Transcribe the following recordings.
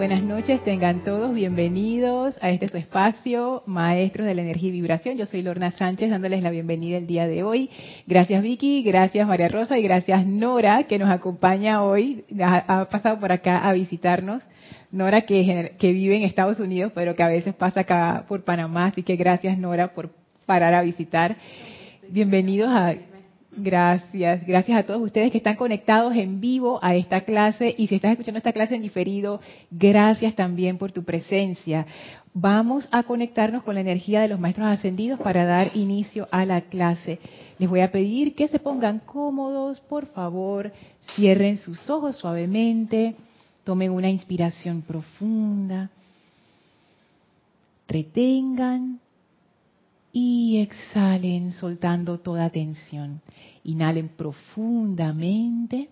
buenas noches, tengan todos bienvenidos a este su espacio, Maestros de la Energía y Vibración. Yo soy Lorna Sánchez dándoles la bienvenida el día de hoy. Gracias Vicky, gracias María Rosa y gracias Nora que nos acompaña hoy, ha, pasado por acá a visitarnos. Nora que, que vive en Estados Unidos pero que a veces pasa acá por Panamá, así que gracias Nora por parar a visitar. Bienvenidos a Gracias, gracias a todos ustedes que están conectados en vivo a esta clase y si estás escuchando esta clase en diferido, gracias también por tu presencia. Vamos a conectarnos con la energía de los maestros ascendidos para dar inicio a la clase. Les voy a pedir que se pongan cómodos, por favor, cierren sus ojos suavemente, tomen una inspiración profunda, retengan y exhalen soltando toda tensión. Inhalen profundamente,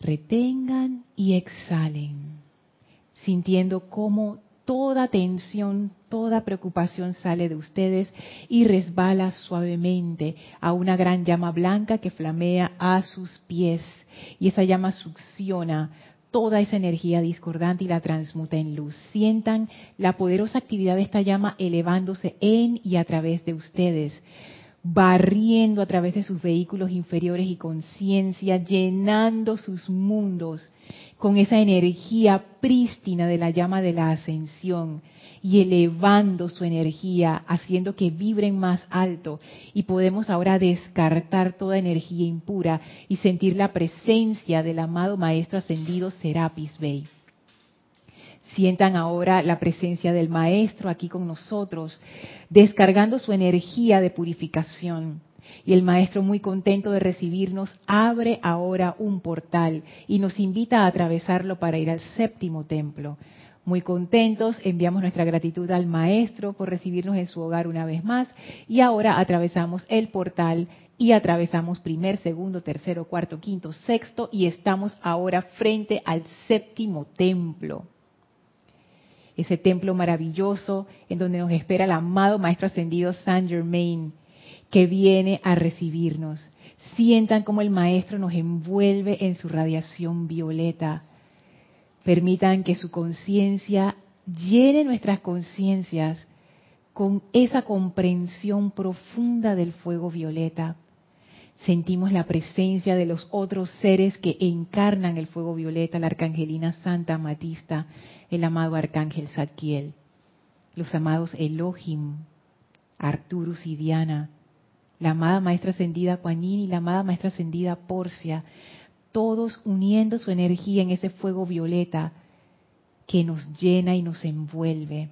retengan y exhalen, sintiendo cómo toda tensión, toda preocupación sale de ustedes y resbala suavemente a una gran llama blanca que flamea a sus pies. Y esa llama succiona toda esa energía discordante y la transmuta en luz. Sientan la poderosa actividad de esta llama elevándose en y a través de ustedes, barriendo a través de sus vehículos inferiores y conciencia, llenando sus mundos con esa energía prístina de la llama de la ascensión y elevando su energía, haciendo que vibren más alto. Y podemos ahora descartar toda energía impura y sentir la presencia del amado Maestro Ascendido Serapis Bey. Sientan ahora la presencia del Maestro aquí con nosotros, descargando su energía de purificación. Y el Maestro, muy contento de recibirnos, abre ahora un portal y nos invita a atravesarlo para ir al séptimo templo. Muy contentos, enviamos nuestra gratitud al Maestro por recibirnos en su hogar una vez más y ahora atravesamos el portal y atravesamos primer, segundo, tercero, cuarto, quinto, sexto y estamos ahora frente al séptimo templo. Ese templo maravilloso en donde nos espera el amado Maestro Ascendido Saint Germain que viene a recibirnos. Sientan como el Maestro nos envuelve en su radiación violeta Permitan que su conciencia llene nuestras conciencias con esa comprensión profunda del fuego violeta. Sentimos la presencia de los otros seres que encarnan el fuego violeta, la arcangelina Santa Matista, el amado arcángel Zadkiel, los amados Elohim, Arturus y Diana, la amada maestra ascendida Kuan y la amada maestra ascendida Porcia, todos uniendo su energía en ese fuego violeta que nos llena y nos envuelve.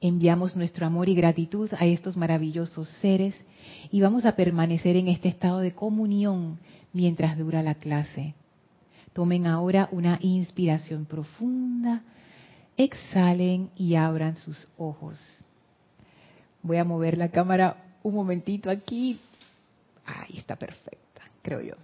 Enviamos nuestro amor y gratitud a estos maravillosos seres y vamos a permanecer en este estado de comunión mientras dura la clase. Tomen ahora una inspiración profunda, exhalen y abran sus ojos. Voy a mover la cámara un momentito aquí. Ahí está perfecta, creo yo.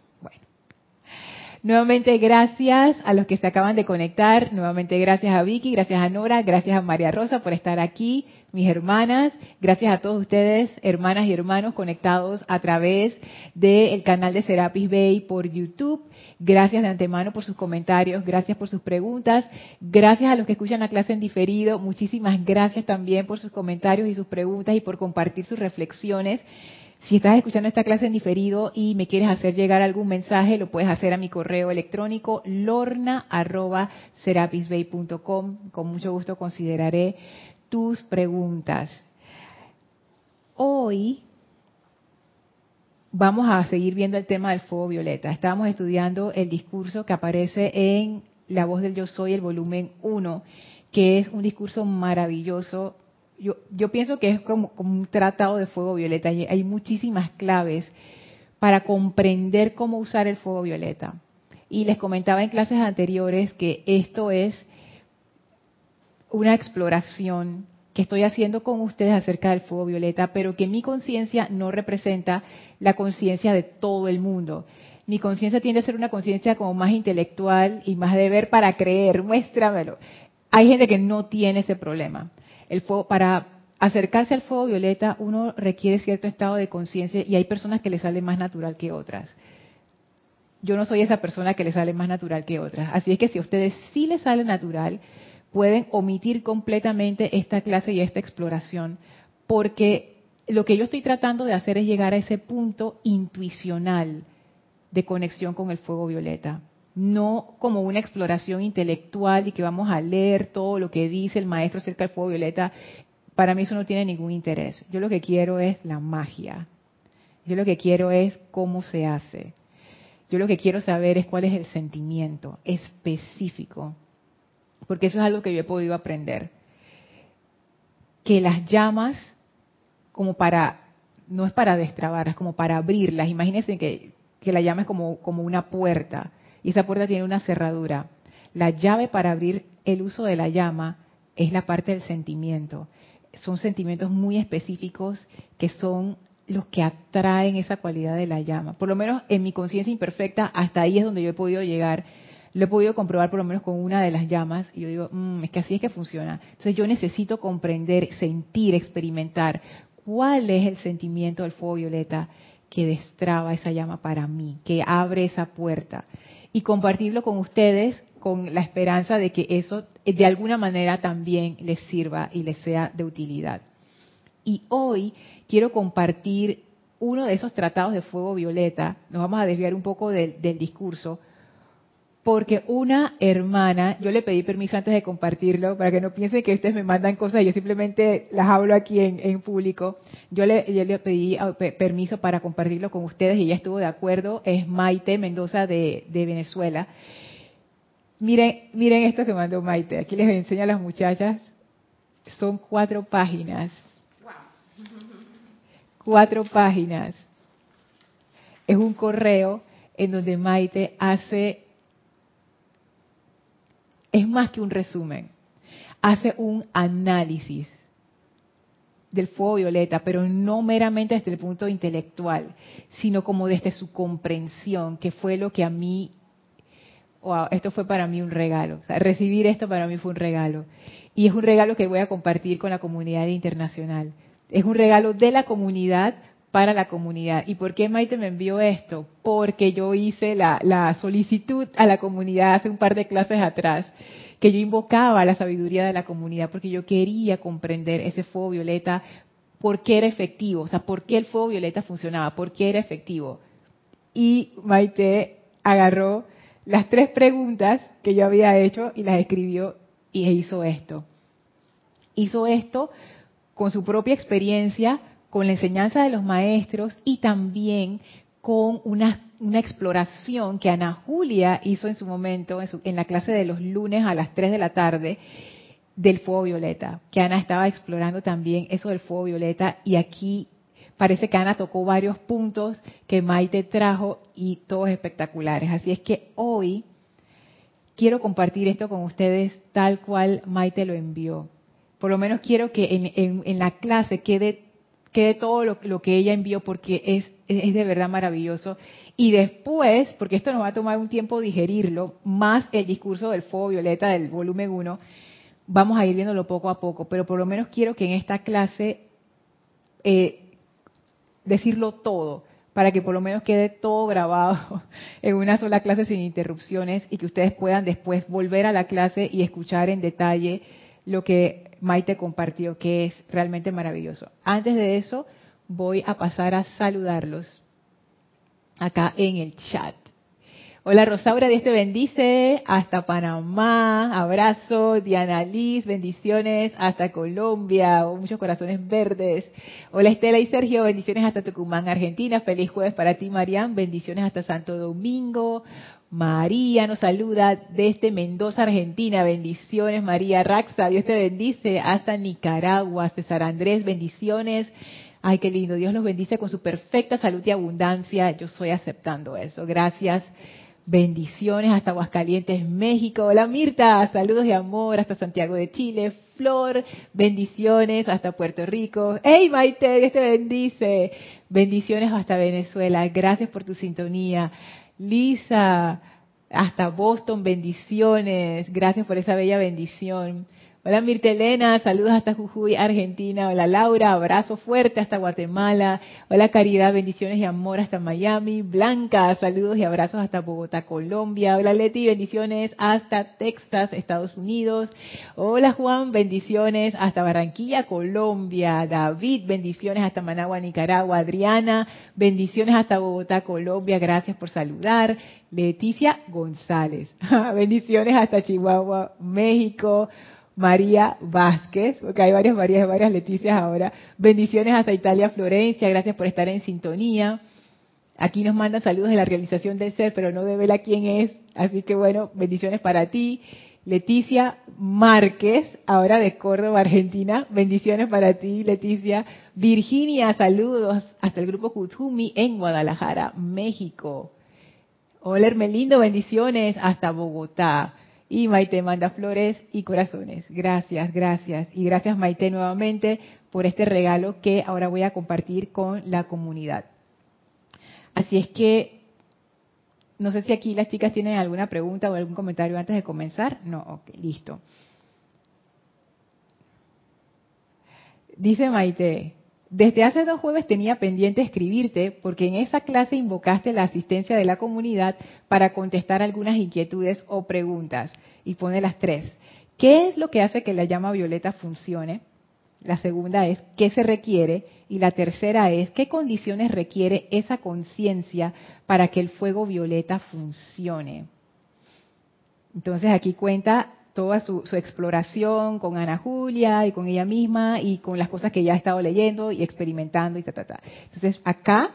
Nuevamente gracias a los que se acaban de conectar, nuevamente gracias a Vicky, gracias a Nora, gracias a María Rosa por estar aquí, mis hermanas, gracias a todos ustedes, hermanas y hermanos conectados a través del canal de Serapis Bay por YouTube. Gracias de antemano por sus comentarios, gracias por sus preguntas, gracias a los que escuchan la clase en diferido, muchísimas gracias también por sus comentarios y sus preguntas y por compartir sus reflexiones. Si estás escuchando esta clase en diferido y me quieres hacer llegar algún mensaje, lo puedes hacer a mi correo electrónico lorna.serapisbay.com. Con mucho gusto consideraré tus preguntas. Hoy vamos a seguir viendo el tema del fuego violeta. Estábamos estudiando el discurso que aparece en La voz del yo soy, el volumen 1, que es un discurso maravilloso yo, yo pienso que es como, un tratado de fuego violeta. Hay, hay muchísimas claves para comprender cómo usar el fuego violeta. Y les comentaba en clases anteriores que esto es una exploración que estoy haciendo con ustedes acerca del fuego violeta, pero que mi conciencia no representa la conciencia de todo el mundo. Mi conciencia tiende a ser una conciencia como más intelectual y más de ver para creer, muéstramelo. Hay gente que no tiene ese problema. El fuego, para acercarse al fuego violeta uno requiere cierto estado de conciencia y hay personas que le sale más natural que otras. yo no soy esa persona que le sale más natural que otras. Así es que si a ustedes sí les sale natural, pueden omitir completamente esta clase y esta exploración, porque lo que yo estoy tratando de hacer es llegar a ese punto intuicional de conexión con el fuego violeta. No como una exploración intelectual y que vamos a leer todo lo que dice el maestro acerca del fuego violeta. Para mí eso no tiene ningún interés. Yo lo que quiero es la magia. Yo lo que quiero es cómo se hace. Yo lo que quiero saber es cuál es el sentimiento específico, porque eso es algo que yo he podido aprender. Que las llamas, como para, no es para destrabar, es como para abrirlas. Imagínense que, que la llama es como, como una puerta esa puerta tiene una cerradura. La llave para abrir el uso de la llama es la parte del sentimiento. Son sentimientos muy específicos que son los que atraen esa cualidad de la llama. Por lo menos en mi conciencia imperfecta, hasta ahí es donde yo he podido llegar. Lo he podido comprobar por lo menos con una de las llamas y yo digo, mm, es que así es que funciona. Entonces yo necesito comprender, sentir, experimentar cuál es el sentimiento del fuego violeta que destraba esa llama para mí, que abre esa puerta y compartirlo con ustedes con la esperanza de que eso de alguna manera también les sirva y les sea de utilidad. Y hoy quiero compartir uno de esos tratados de fuego violeta. Nos vamos a desviar un poco del, discurso. Porque una hermana, yo le pedí permiso antes de compartirlo, para que no piensen que ustedes me mandan cosas y yo simplemente las hablo aquí en, público. Yo le, pedí ah, permiso para compartirlo con ustedes y ella estuvo de acuerdo. Es Maite Mendoza de, de Venezuela. Miren, miren esto que mandó Maite. Aquí les enseño a las muchachas. Son cuatro páginas cuatro páginas. Es un correo en donde Maite hace, es más que un resumen, hace un análisis del fuego violeta, pero no meramente desde el punto intelectual, sino como desde su comprensión, que fue lo que a mí, wow, esto fue para mí un regalo. recibir esto para mí fue un regalo. Y es un regalo que voy a compartir con la comunidad internacional. Es un regalo de la comunidad para la comunidad. ¿Y por qué Maite me envió esto? Porque yo hice la, solicitud a la comunidad hace un par de clases atrás, que yo invocaba la sabiduría de la comunidad, porque yo quería comprender ese fuego violeta, por qué era efectivo, o sea, por qué el fuego violeta funcionaba, por qué era efectivo. Y Maite agarró las tres preguntas que yo había hecho y las escribió y hizo esto. Hizo esto con su propia experiencia, con la enseñanza de los maestros y también con una, exploración que Ana Julia hizo en su momento, en, en, la clase de los lunes a las 3 de la tarde, del fuego violeta, que Ana estaba explorando también eso del fuego violeta y aquí parece que Ana tocó varios puntos que Maite trajo y todos espectaculares. Así es que hoy quiero compartir esto con ustedes tal cual Maite lo envió por lo menos quiero que en, la clase quede, quede todo lo, lo, que ella envió porque es, es de verdad maravilloso. Y después, porque esto nos va a tomar un tiempo digerirlo, más el discurso del fuego violeta del volumen 1, vamos a ir viéndolo poco a poco, pero por lo menos quiero que en esta clase eh, decirlo todo, para que por lo menos quede todo grabado en una sola clase sin interrupciones y que ustedes puedan después volver a la clase y escuchar en detalle lo que Maite compartió, que es realmente maravilloso. Antes de eso, voy a pasar a saludarlos acá en el chat. Hola Rosaura, Dios te bendice hasta Panamá, abrazo, Diana Liz, bendiciones hasta Colombia, muchos corazones verdes. Hola Estela y Sergio, bendiciones hasta Tucumán, Argentina, feliz jueves para ti Marian, bendiciones hasta Santo Domingo. María nos saluda desde Mendoza, Argentina. Bendiciones, María Raxa. Dios te bendice. Hasta Nicaragua. César Andrés, bendiciones. Ay, qué lindo. Dios los bendice con su perfecta salud y abundancia. Yo estoy aceptando eso. Gracias. Bendiciones hasta Aguascalientes, México. Hola Mirta, saludos de amor hasta Santiago de Chile. Flor, bendiciones hasta Puerto Rico. ¡Hey Maite, Dios te bendice! Bendiciones hasta Venezuela. Gracias por tu sintonía. Lisa, hasta Boston, bendiciones. Gracias por esa bella bendición. Hola Mirtelena, saludos hasta Jujuy, Argentina. Hola Laura, abrazo fuerte hasta Guatemala. Hola Caridad, bendiciones y amor hasta Miami. Blanca, saludos y abrazos hasta Bogotá, Colombia. Hola Leti, bendiciones hasta Texas, Estados Unidos. Hola Juan, bendiciones hasta Barranquilla, Colombia. David, bendiciones hasta Managua, Nicaragua. Adriana, bendiciones hasta Bogotá, Colombia. Gracias por saludar. Leticia González, bendiciones hasta Chihuahua, México. María Vázquez, porque hay varias Marías varias Leticias ahora. Bendiciones hasta Italia, Florencia, gracias por estar en sintonía. Aquí nos mandan saludos de la realización del ser, pero no de a quién es. Así que bueno, bendiciones para ti. Leticia Márquez, ahora de Córdoba, Argentina. Bendiciones para ti, Leticia. Virginia, saludos hasta el grupo Kuzumi en Guadalajara, México. Hola Hermelindo, bendiciones hasta Bogotá. Y Maite manda flores y corazones. Gracias, gracias. Y gracias Maite nuevamente por este regalo que ahora voy a compartir con la comunidad. Así es que, no sé si aquí las chicas tienen alguna pregunta o algún comentario antes de comenzar. No, ok, listo. Dice Maite, desde hace dos jueves tenía pendiente escribirte porque en esa clase invocaste la asistencia de la comunidad para contestar algunas inquietudes o preguntas. Y pone las tres. ¿Qué es lo que hace que la llama violeta funcione? La segunda es ¿qué se requiere? Y la tercera es ¿qué condiciones requiere esa conciencia para que el fuego violeta funcione? Entonces aquí cuenta toda su, exploración con Ana Julia y con ella misma y con las cosas que ya ha estado leyendo y experimentando y ta, ta, ta. Entonces, acá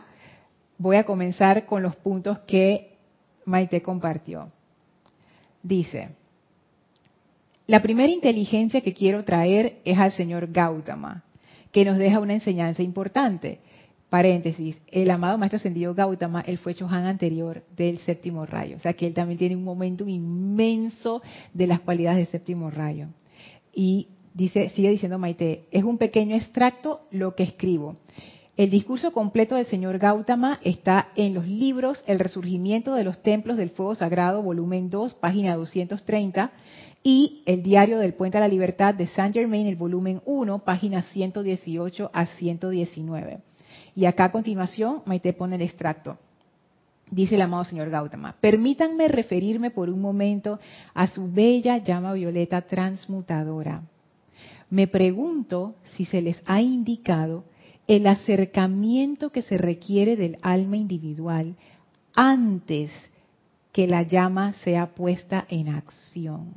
voy a comenzar con los puntos que Maite compartió. Dice, la primera inteligencia que quiero traer es al señor Gautama, que nos deja una enseñanza importante. Paréntesis, el amado Maestro Ascendido Gautama, él fue Chohan anterior del séptimo rayo. O sea que él también tiene un momento inmenso de las cualidades del séptimo rayo. Y dice, sigue diciendo Maite, es un pequeño extracto lo que escribo. El discurso completo del señor Gautama está en los libros El resurgimiento de los templos del fuego sagrado, volumen 2, página 230, y El diario del puente a la libertad de Saint Germain, el volumen 1, página 118 a 119. Y acá a continuación, Maite pone el extracto. Dice el amado señor Gautama, permítanme referirme por un momento a su bella llama violeta transmutadora. Me pregunto si se les ha indicado el acercamiento que se requiere del alma individual antes que la llama sea puesta en acción.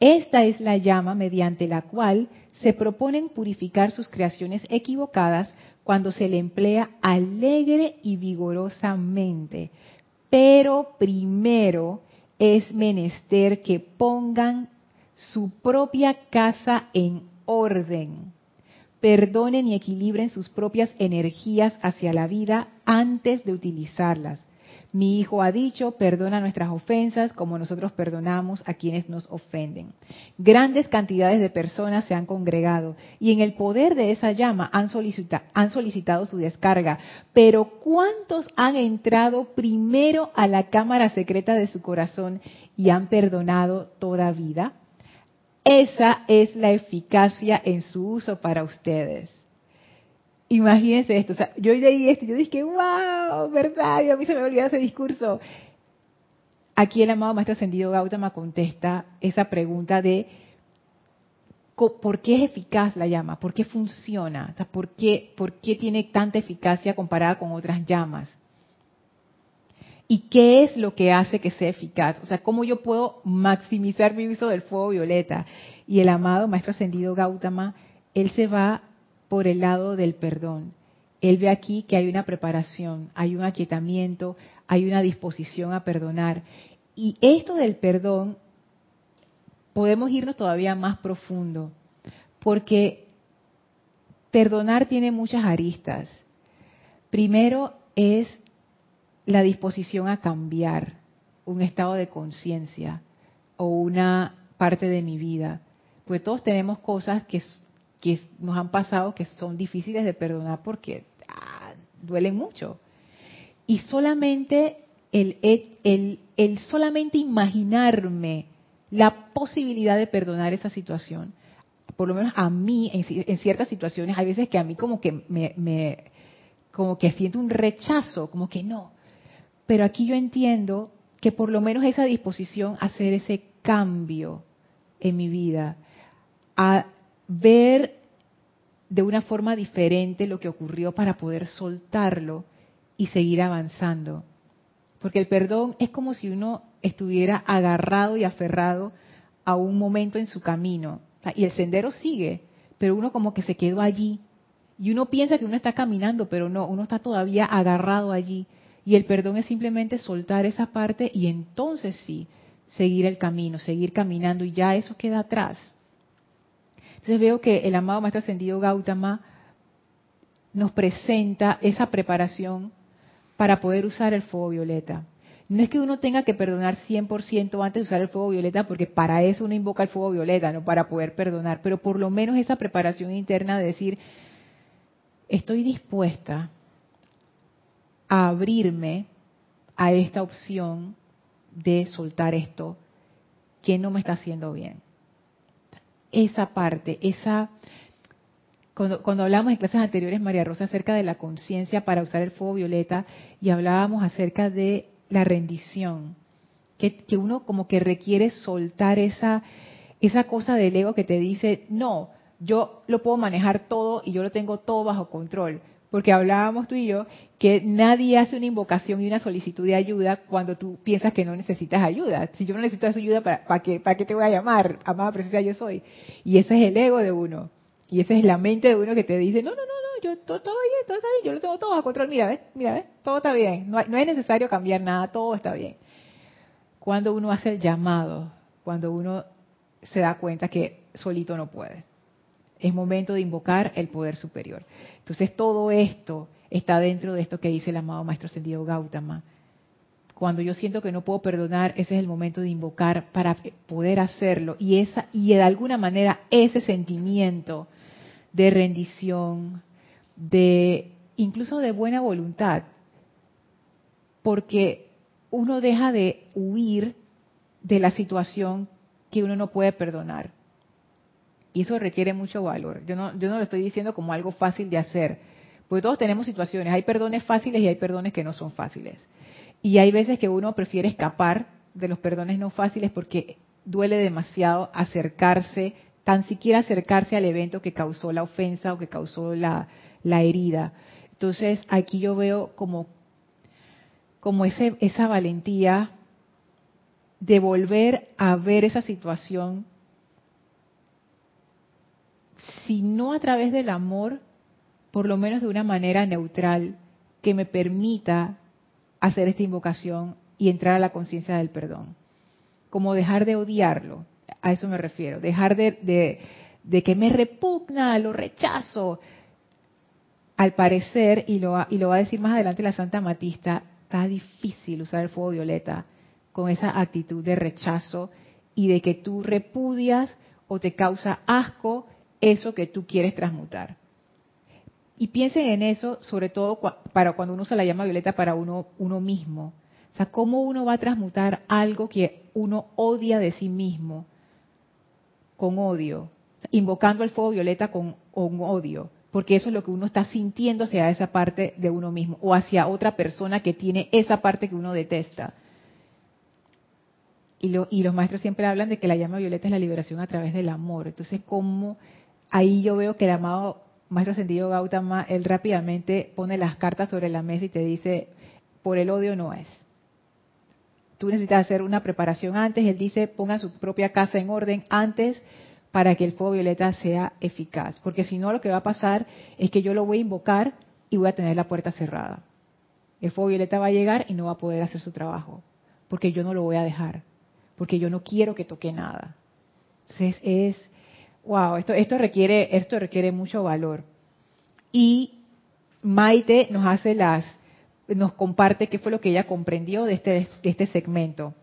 Esta es la llama mediante la cual se proponen purificar sus creaciones equivocadas cuando se le emplea alegre y vigorosamente. Pero primero es menester que pongan su propia casa en orden. Perdonen y equilibren sus propias energías hacia la vida antes de utilizarlas. Mi hijo ha dicho, perdona nuestras ofensas como nosotros perdonamos a quienes nos ofenden. Grandes cantidades de personas se han congregado y en el poder de esa llama han, solicitado su descarga. Pero ¿cuántos han entrado primero a la cámara secreta de su corazón y han perdonado toda vida? Esa es la eficacia en su uso para ustedes. Imagínense esto, o sea, yo leí esto yo dije, wow, verdad, y a mí se me olvidó ese discurso. Aquí el amado Maestro Ascendido Gautama contesta esa pregunta de ¿por qué es eficaz la llama? ¿Por qué funciona? O sea, ¿por, qué, ¿Por qué tiene tanta eficacia comparada con otras llamas? ¿Y qué es lo que hace que sea eficaz? O sea, ¿cómo yo puedo maximizar mi uso del fuego violeta? Y el amado Maestro Ascendido Gautama, él se va por el lado del perdón. Él ve aquí que hay una preparación, hay un aquietamiento, hay una disposición a perdonar. Y esto del perdón, podemos irnos todavía más profundo, porque perdonar tiene muchas aristas. Primero es la disposición a cambiar un estado de conciencia o una parte de mi vida. Porque todos tenemos cosas que que nos han pasado que son difíciles de perdonar porque ah, duelen mucho. Y solamente el, el, el, solamente imaginarme la posibilidad de perdonar esa situación. Por lo menos a mí, en, ciertas situaciones, hay veces que a mí como que me, como que siento un rechazo, como que no. Pero aquí yo entiendo que por lo menos esa disposición a hacer ese cambio en mi vida, a ver de una forma diferente lo que ocurrió para poder soltarlo y seguir avanzando. Porque el perdón es como si uno estuviera agarrado y aferrado a un momento en su camino. Y el sendero sigue, pero uno como que se quedó allí. Y uno piensa que uno está caminando, pero no, uno está todavía agarrado allí. Y el perdón es simplemente soltar esa parte y entonces sí, seguir el camino, seguir caminando y ya eso queda atrás. Entonces veo que el amado Maestro Ascendido Gautama nos presenta esa preparación para poder usar el fuego violeta. No es que uno tenga que perdonar 100% antes de usar el fuego violeta, porque para eso uno invoca el fuego violeta, no para poder perdonar, pero por lo menos esa preparación interna de decir, estoy dispuesta a abrirme a esta opción de soltar esto que no me está haciendo bien. Esa parte, esa... Cuando, cuando hablamos en clases anteriores, María Rosa, acerca de la conciencia para usar el fuego violeta, y hablábamos acerca de la rendición, que, que uno como que requiere soltar esa, esa cosa del ego que te dice, no, yo lo puedo manejar todo y yo lo tengo todo bajo control. Porque hablábamos tú y yo que nadie hace una invocación y una solicitud de ayuda cuando tú piensas que no necesitas ayuda. Si yo no necesito esa ayuda, ¿para, para, qué, ¿para qué te voy a llamar? Amada presencia, yo soy. Y ese es el ego de uno. Y esa es la mente de uno que te dice, no, no, no, yo todo, todo, bien, todo está bien, yo lo tengo todo bajo control, mira, ¿ves? Mira, ¿ves? Todo está bien, no, no es necesario cambiar nada, todo está bien. Cuando uno hace el llamado, cuando uno se da cuenta que solito no puede. Es momento de invocar el poder superior. Entonces todo esto está dentro de esto que dice el amado Maestro Ascendido Gautama. Cuando yo siento que no puedo perdonar, ese es el momento de invocar para poder hacerlo. Y, esa, y de alguna manera ese sentimiento de rendición, de incluso de buena voluntad, porque uno deja de huir de la situación que uno no puede perdonar. Y eso requiere mucho valor. Yo no, yo no lo estoy diciendo como algo fácil de hacer, porque todos tenemos situaciones. Hay perdones fáciles y hay perdones que no son fáciles. Y hay veces que uno prefiere escapar de los perdones no fáciles porque duele demasiado acercarse, tan siquiera acercarse al evento que causó la ofensa o que causó la, herida. Entonces aquí yo veo como, como ese, esa valentía de volver a ver esa situación, si no a través del amor, por lo menos de una manera neutral que me permita hacer esta invocación y entrar a la conciencia del perdón. Como dejar de odiarlo, a eso me refiero, dejar de, de, que me repugna, lo rechazo, al parecer, y lo, y lo va a decir más adelante la Santa Matista, está difícil usar el fuego violeta con esa actitud de rechazo y de que tú repudias o te causa asco eso que tú quieres transmutar. Y piensen en eso, sobre todo para cuando uno usa la llama violeta para uno, uno mismo. O sea, cómo uno va a transmutar algo que uno odia de sí mismo con odio, invocando el fuego violeta con, con odio porque eso es lo que uno está sintiendo hacia esa parte de uno mismo o hacia otra persona que tiene esa parte que uno detesta. Y, los maestros siempre hablan de que la llama violeta es la liberación a través del amor. Entonces, ¿cómo? Ahí yo veo que el amado Maestro Sentido Gautama, él rápidamente pone las cartas sobre la mesa y te dice, por el odio no es. Tú necesitas hacer una preparación antes, él dice, ponga su propia casa en orden antes para que el fuego violeta sea eficaz. Porque si no, lo que va a pasar es que yo lo voy a invocar y voy a tener la puerta cerrada. El fuego violeta va a llegar y no va a poder hacer su trabajo. Porque yo no lo voy a dejar. Porque yo no quiero que toque nada. Entonces es, wow, esto, esto, requiere, esto requiere mucho valor. Y Maite nos hace las, nos comparte qué fue lo que ella comprendió de este, de este segmento.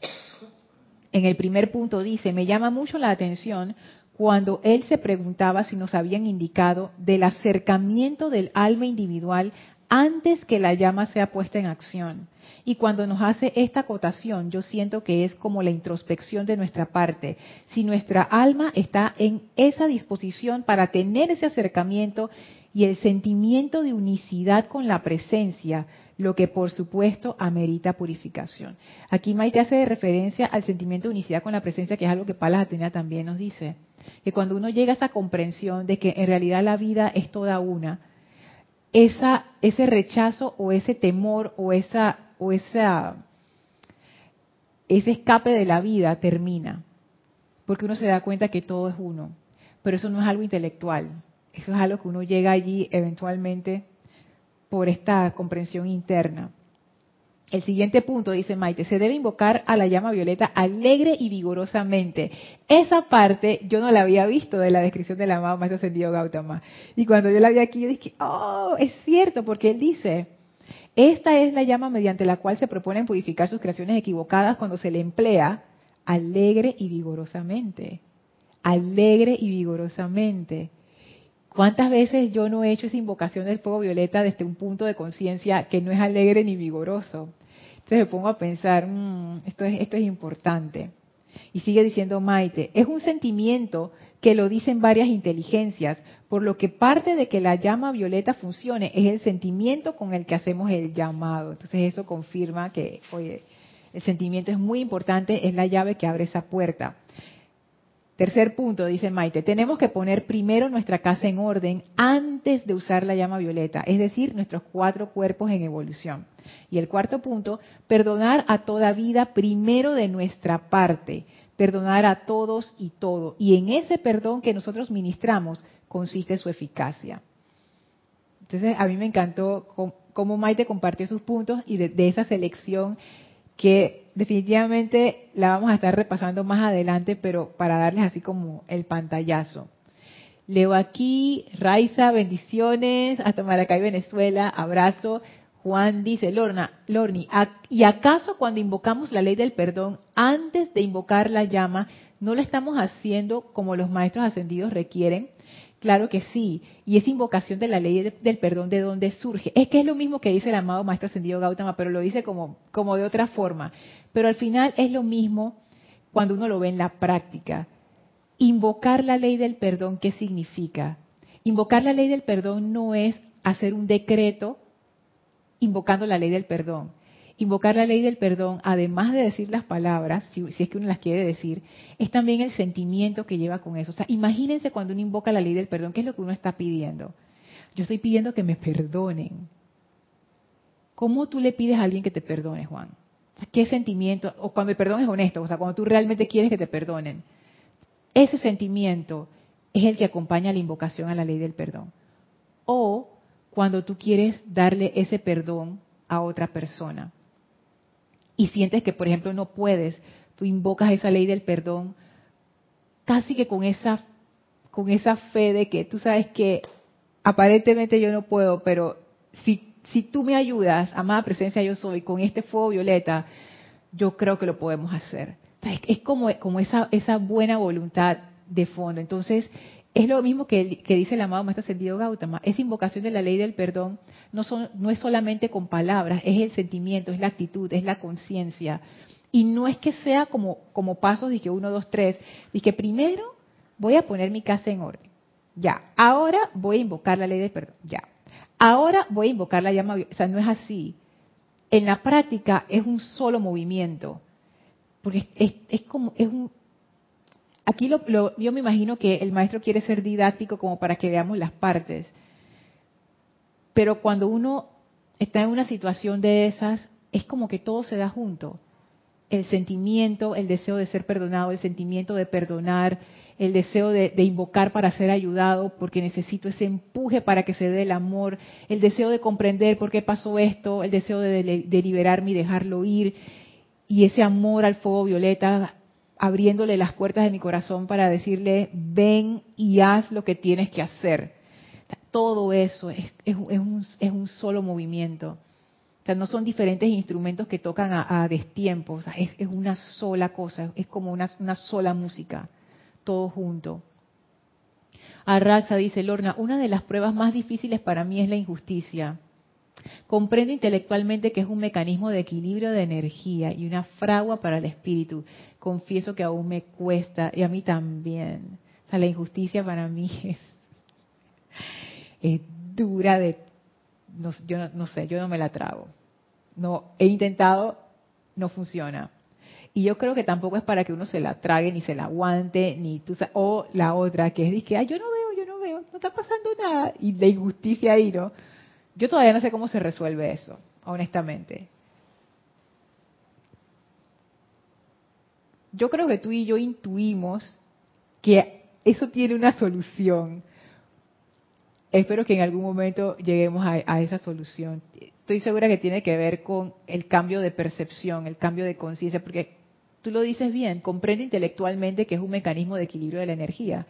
En el primer punto dice, me llama mucho la atención cuando él se preguntaba si nos habían indicado del acercamiento del alma individual antes que la llama sea puesta en acción. Y cuando nos hace esta acotación, yo siento que es como la introspección de nuestra parte. Si nuestra alma está en esa disposición para tener ese acercamiento y el sentimiento de unicidad con la presencia, lo que por supuesto amerita purificación. Aquí Maite hace referencia al sentimiento de unicidad con la presencia, que es algo que Palas Atenea también nos dice, que cuando uno llega a esa comprensión de que en realidad la vida es toda una, esa, ese rechazo o ese temor o esa o esa ese escape de la vida termina, porque uno se da cuenta que todo es uno, pero eso no es algo intelectual, eso es algo que uno llega allí eventualmente por esta comprensión interna. El siguiente punto, dice Maite, se debe invocar a la llama violeta alegre y vigorosamente. Esa parte yo no la había visto de la descripción del amado Maestro Ascendido Gautama. Y cuando yo la vi aquí, yo dije, oh, es cierto, porque él dice, esta es la llama mediante la cual se proponen purificar sus creaciones equivocadas cuando se le emplea alegre y vigorosamente. Alegre y vigorosamente. ¿Cuántas veces yo no he hecho esa invocación del fuego violeta desde un punto de conciencia que no es alegre ni vigoroso? Entonces me pongo a pensar, mm, esto, es, esto es importante. Y sigue diciendo Maite, es un sentimiento que lo dicen varias inteligencias, por lo que parte de que la llama violeta funcione es el sentimiento con el que hacemos el llamado. Entonces eso confirma que, oye, el sentimiento es muy importante, es la llave que abre esa puerta. Tercer punto, dice Maite, tenemos que poner primero nuestra casa en orden antes de usar la llama violeta, es decir, nuestros cuatro cuerpos en evolución. Y el cuarto punto, perdonar a toda vida primero de nuestra parte, perdonar a todos y todo. Y en ese perdón que nosotros ministramos consiste su eficacia. Entonces, a mí me encantó cómo Maite compartió sus puntos y de, de esa selección que definitivamente la vamos a estar repasando más adelante, pero para darles así como el pantallazo. Leo aquí, Raiza, bendiciones, hasta Maracay, Venezuela, abrazo. Juan dice, Lorna, Lorni, ¿y acaso cuando invocamos la ley del perdón, antes de invocar la llama, no lo estamos haciendo como los maestros ascendidos requieren? Claro que sí. Y esa invocación de la ley del perdón, ¿de dónde surge? Es que es lo mismo que dice el amado Maestro Ascendido Gautama, pero lo dice como, como de otra forma. Pero al final es lo mismo cuando uno lo ve en la práctica. Invocar la ley del perdón, ¿qué significa? Invocar la ley del perdón no es hacer un decreto invocando la ley del perdón. Invocar la ley del perdón, además de decir las palabras, si, es que uno las quiere decir, es también el sentimiento que lleva con eso. O sea, imagínense cuando uno invoca la ley del perdón, ¿qué es lo que uno está pidiendo? Yo estoy pidiendo que me perdonen. ¿Cómo tú le pides a alguien que te perdone, Juan? ¿Qué sentimiento? O cuando el perdón es honesto, o sea, cuando tú realmente quieres que te perdonen. Ese sentimiento es el que acompaña la invocación a la ley del perdón. O cuando tú quieres darle ese perdón a otra persona y sientes que, por ejemplo, no puedes, tú invocas esa ley del perdón casi que con esa con esa fe de que tú sabes que aparentemente yo no puedo, pero si si tú me ayudas, amada presencia yo soy, con este fuego violeta, yo creo que lo podemos hacer. Es como, como esa, esa buena voluntad de fondo. Entonces, es lo mismo que, dice el amado Maestro Ascendido Gautama. Esa invocación de la ley del perdón no, son, no es solamente con palabras, es el sentimiento, es la actitud, es la conciencia. Y no es que sea como, como pasos, que uno, dos, tres. que primero voy a poner mi casa en orden. Ya. Ahora voy a invocar la ley del perdón. Ya. Ahora voy a invocar la llama. O sea, no es así. En la práctica es un solo movimiento. Porque es, es como, es un, Aquí yo me imagino que el maestro quiere ser didáctico como para que veamos las partes. Pero cuando uno está en una situación de esas, es como que todo se da junto. El sentimiento, el deseo de ser perdonado, el sentimiento de perdonar, el deseo de, invocar para ser ayudado porque necesito ese empuje para que se dé el amor, el deseo de comprender por qué pasó esto, el deseo de, de liberarme y dejarlo ir, y ese amor al fuego violeta abriéndole las puertas de mi corazón para decirle, ven y haz lo que tienes que hacer. Todo eso es, un, solo movimiento. O sea, no son diferentes instrumentos que tocan a, destiempo, o sea, es, una sola cosa, es como una, una sola música, todo junto. Arraxa dice, Lorna, una de las pruebas más difíciles para mí es la injusticia. Comprendo intelectualmente que es un mecanismo de equilibrio de energía y una fragua para el espíritu. Confieso que aún me cuesta y a mí también. O sea, la injusticia para mí es, es dura de... No, yo no, sé, yo no me la trago. No, he intentado, no funciona. Y yo creo que tampoco es para que uno se la trague, ni se la aguante, ni tú, o la otra, que es que, ay, yo no veo, yo no veo, no está pasando nada, y de injusticia ahí, ¿no? Yo todavía no sé cómo se resuelve eso, honestamente. Yo creo que tú y yo intuimos que eso tiene una solución. Espero que en algún momento lleguemos a, esa solución. Estoy segura que tiene que ver con el cambio de percepción, el cambio de conciencia, porque tú lo dices bien, comprende intelectualmente que es un mecanismo de equilibrio de la energía.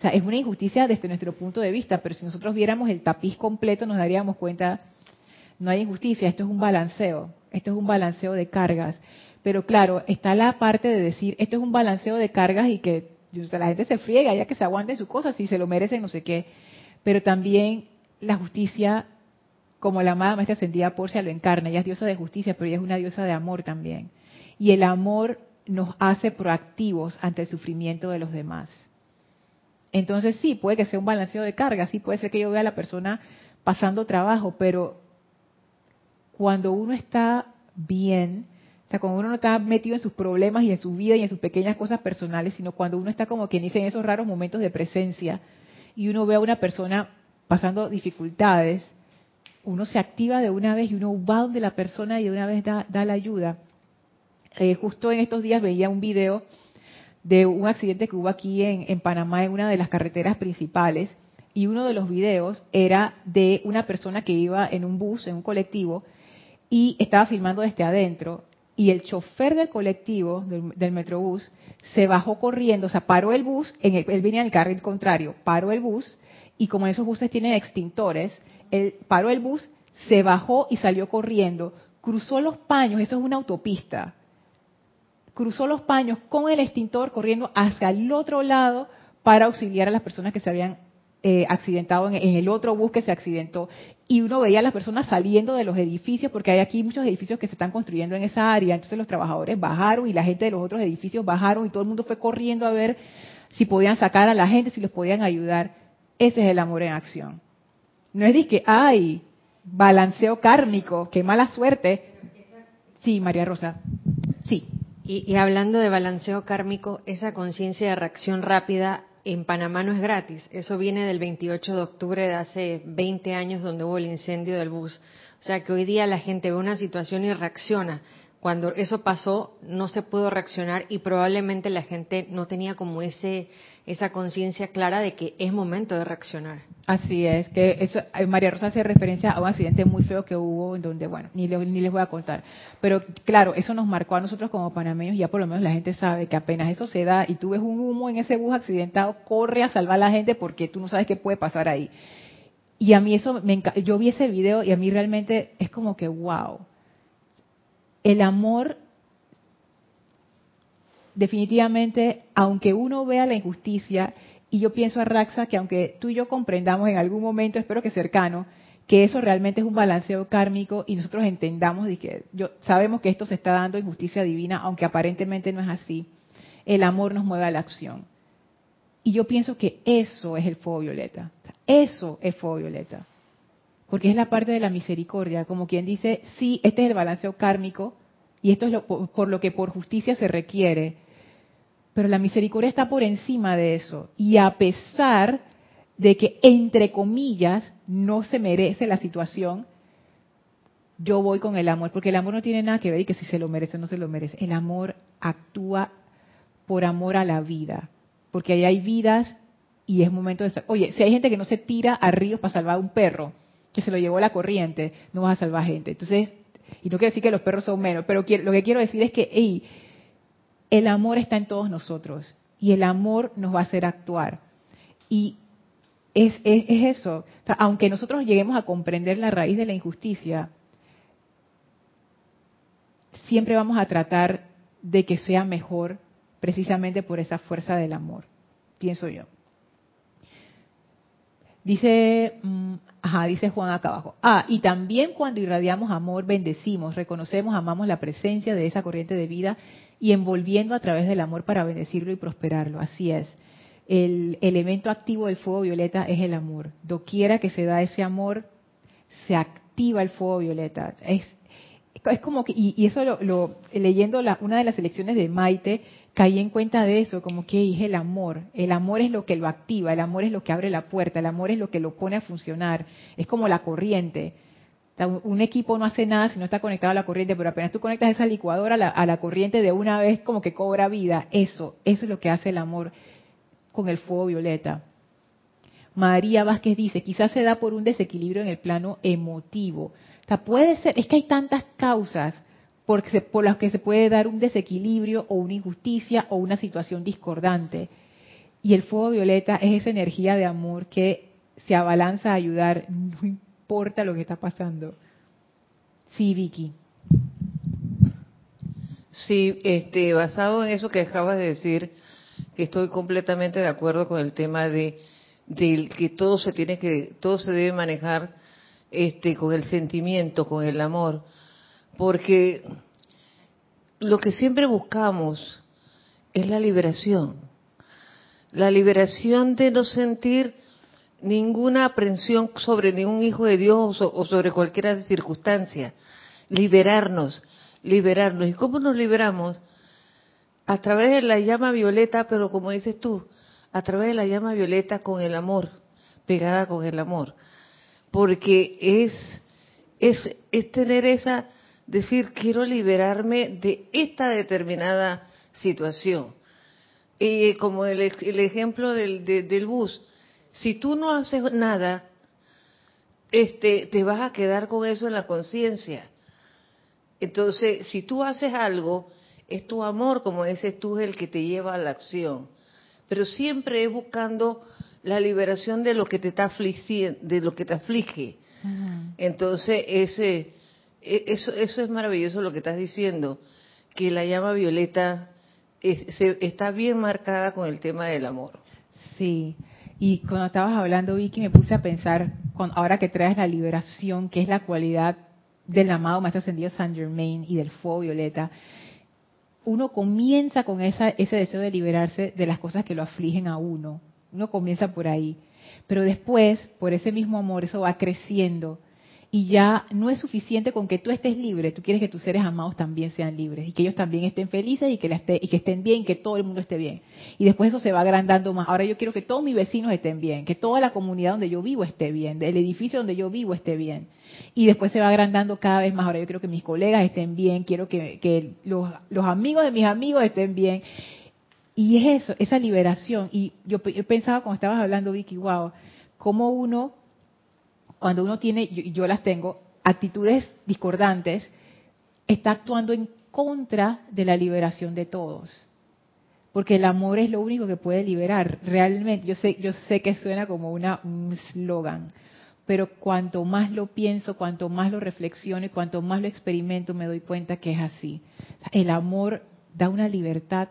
O sea, es una injusticia desde nuestro punto de vista, pero si nosotros viéramos el tapiz completo nos daríamos cuenta, no hay injusticia, esto es un balanceo, esto es un balanceo de cargas. Pero claro, está la parte de decir, esto es un balanceo de cargas y que la gente se friega, ya que se aguante sus cosas, si se lo merecen, no sé qué. Pero también la justicia, como la amada maestra ascendida Porcia lo encarna, ella es diosa de justicia, pero ella es una diosa de amor también. Y el amor nos hace proactivos ante el sufrimiento de los demás. Entonces sí, puede que sea un balanceo de carga, sí puede ser que yo vea a la persona pasando trabajo, pero cuando uno está bien, o sea, cuando uno no está metido en sus problemas y en su vida y en sus pequeñas cosas personales, sino cuando uno está como quien dice en esos raros momentos de presencia y uno ve a una persona pasando dificultades, uno se activa de una vez y uno va donde la persona y de una vez da, da la ayuda. Eh, justo en estos días veía un video de un accidente que hubo aquí en, Panamá en una de las carreteras principales y uno de los videos era de una persona que iba en un bus, en un colectivo y estaba filmando desde adentro y el chofer del colectivo, del, metrobús, se bajó corriendo, o sea, paró el bus, en él venía en el carril contrario, paró el bus y como esos buses tienen extintores, él paró el bus, se bajó y salió corriendo, cruzó los paños, eso es una autopista, cruzó los paños con el extintor corriendo hacia el otro lado para auxiliar a las personas que se habían eh, accidentado en, el otro bus que se accidentó. Y uno veía a las personas saliendo de los edificios, porque hay aquí muchos edificios que se están construyendo en esa área. Entonces los trabajadores bajaron y la gente de los otros edificios bajaron y todo el mundo fue corriendo a ver si podían sacar a la gente, si los podían ayudar. Ese es el amor en acción. No es de que, ay, balanceo kármico, qué mala suerte. Sí, María Rosa. Sí. Y, hablando de balanceo kármico, esa conciencia de reacción rápida en Panamá no es gratis. Eso viene del 28 de octubre de hace 20 años donde hubo el incendio del bus. O sea que hoy día la gente ve una situación y reacciona cuando eso pasó no se pudo reaccionar y probablemente la gente no tenía como ese esa conciencia clara de que es momento de reaccionar. Así es, que eso eh, María Rosa hace referencia a un accidente muy feo que hubo en donde, bueno, ni, ni les voy a contar, pero claro, eso nos marcó a nosotros como panameños, ya por lo menos la gente sabe que apenas eso se da y tú ves un humo en ese bus accidentado, corre a salvar a la gente porque tú no sabes qué puede pasar ahí. Y a mí eso me yo vi ese video y a mí realmente es como que wow el amor definitivamente, aunque uno vea la injusticia, y yo pienso a Raxa que aunque tú y yo comprendamos en algún momento, espero que cercano, que eso realmente es un balanceo kármico y nosotros entendamos y que yo, sabemos que esto se está dando injusticia divina, aunque aparentemente no es así, el amor nos mueve a la acción. Y yo pienso que eso es el fuego violeta. Eso es fuego violeta porque es la parte de la misericordia, como quien dice, sí, este es el balanceo kármico y esto es lo, por, lo que por justicia se requiere, pero la misericordia está por encima de eso y a pesar de que entre comillas no se merece la situación, yo voy con el amor, porque el amor no tiene nada que ver y que si se lo merece o no se lo merece. El amor actúa por amor a la vida, porque ahí hay vidas y es momento de... Oye, si hay gente que no se tira a ríos para salvar a un perro, que se lo llevó la corriente, no vas a salvar gente. Entonces, y no quiero decir que los perros son menos, pero lo que quiero decir es que el amor está en todos nosotros y el amor nos va a hacer actuar. Y es, eso. aunque nosotros lleguemos a comprender la raíz de la injusticia, siempre vamos a tratar de que sea mejor precisamente por esa fuerza del amor, pienso yo. Dice, mm, Ajá, dice Juan acá abajo. Ah, y también cuando irradiamos amor, bendecimos, reconocemos, amamos la presencia de esa corriente de vida y envolviendo a través del amor para bendecirlo y prosperarlo. Así es. El elemento activo del fuego violeta es el amor. Doquiera que se da ese amor, se activa el fuego violeta. Es, es como que, y, eso lo, leyendo la, una de las elecciones de Maite, caí en cuenta de eso, como que es el amor. El amor es lo que lo activa, el amor es lo que abre la puerta, el amor es lo que lo pone a funcionar. Es como la corriente. Un equipo no hace nada si no está conectado a la corriente, pero apenas tú conectas esa licuadora a la, a la corriente de una vez, como que cobra vida. Eso, eso es lo que hace el amor con el fuego violeta. María Vázquez dice, quizás se da por un desequilibrio en el plano emotivo. Puede ser, es que hay tantas causas por, por las que se puede dar un desequilibrio o una injusticia o una situación discordante. Y el fuego violeta es esa energía de amor que se abalanza a ayudar, no importa lo que está pasando. Sí, Vicky. Sí, este, basado en eso que acabas de decir, que estoy completamente de acuerdo con el tema de, que todo se tiene que, todo se debe manejar este, con el sentimiento, con el amor, porque lo que siempre buscamos es la liberación, la liberación de no sentir ninguna aprensión sobre ningún hijo de Dios o sobre cualquier circunstancia, liberarnos, liberarnos. ¿Y cómo nos liberamos? A través de la llama violeta, pero como dices tú, a través de la llama violeta con el amor, pegada con el amor. Porque es, es, tener esa, decir, quiero liberarme de esta determinada situación. Y como el, ejemplo del, del bus, si tú no haces nada, este, te vas a quedar con eso en la conciencia. Entonces, si tú haces algo, es tu amor, como dices tú, el que te lleva a la acción. Pero siempre es buscando la liberación de lo que te está afligiendo, de lo que te aflige. Entonces, ese, e, eso, eso es maravilloso lo que estás diciendo, que la llama violeta está bien marcada con el tema del amor. Sí, y cuando estabas hablando, Vicky, me puse a pensar, ahora que traes la liberación, que es la cualidad del amado Maestro Ascendido Saint Germain y del fuego violeta, uno comienza con esa, ese deseo de liberarse de las cosas que lo afligen a uno. Uno comienza por ahí. Pero después, por ese mismo amor, eso va creciendo y ya no es suficiente con que tú estés libre, tú quieres que tus seres amados también sean libres y que ellos también estén felices y que, esté, y que estén bien, que todo el mundo esté bien. Y después eso se va agrandando más. Ahora yo quiero que todos mis vecinos estén bien, que toda la comunidad donde yo vivo esté bien, el edificio donde yo vivo esté bien. Y después se va agrandando cada vez más. Ahora yo quiero que mis colegas estén bien, quiero que, los amigos de mis amigos estén bien. Y es eso, esa liberación. Y yo, yo pensaba cuando estabas hablando, Vicky, wow, cómo uno cuando uno tiene, yo, las tengo, actitudes discordantes, está actuando en contra de la liberación de todos. Porque el amor es lo único que puede liberar. Realmente, yo sé, yo sé que suena como una, un slogan, pero cuanto más lo pienso, cuanto más lo reflexiono y cuanto más lo experimento, me doy cuenta que es así. El amor da una libertad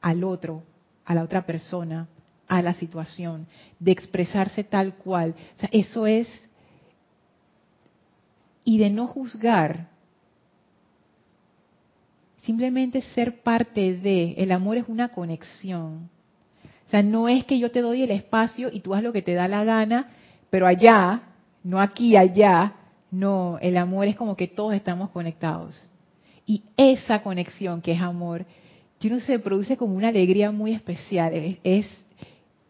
al otro, a la otra persona, a la situación, de expresarse tal cual. O sea, eso es y de no juzgar, simplemente ser parte de, el amor es una conexión. O sea, no es que yo te doy el espacio y tú haz lo que te da la gana, pero allá, no aquí, allá, no, el amor es como que todos estamos conectados. Y esa conexión que es amor, yo no sé, produce como una alegría muy especial, es,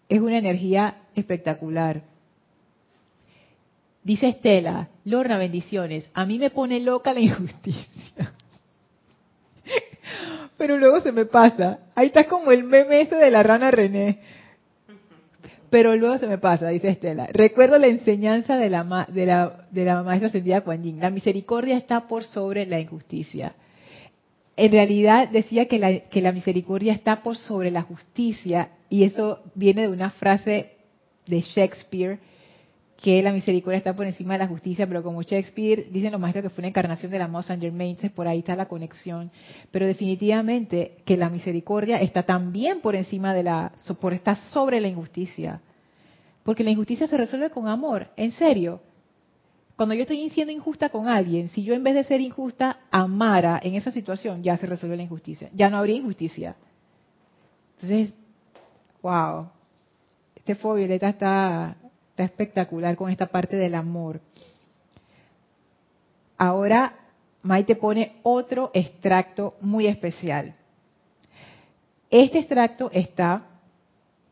es una energía espectacular. Dice Estela, Lorna, bendiciones. A mí me pone loca la injusticia. Pero luego se me pasa. Ahí está como el meme ese de la rana René. Pero luego se me pasa, dice Estela. Recuerdo la enseñanza de la, de la, de la maestra ascendida Kuan Yin. La misericordia está por sobre la injusticia. En realidad decía que la, que la misericordia está por sobre la justicia y eso viene de una frase de Shakespeare que la misericordia está por encima de la justicia, pero como Shakespeare, dicen los maestros que fue una encarnación del amado Saint Germain, por ahí está la conexión. Pero definitivamente que la misericordia está también por encima de la, por está sobre la injusticia. Porque la injusticia se resuelve con amor, en serio. Cuando yo estoy siendo injusta con alguien, si yo en vez de ser injusta amara en esa situación, ya se resuelve la injusticia, ya no habría injusticia. Entonces, wow, este fuego está, espectacular con esta parte del amor. Ahora Maite pone otro extracto muy especial. Este extracto está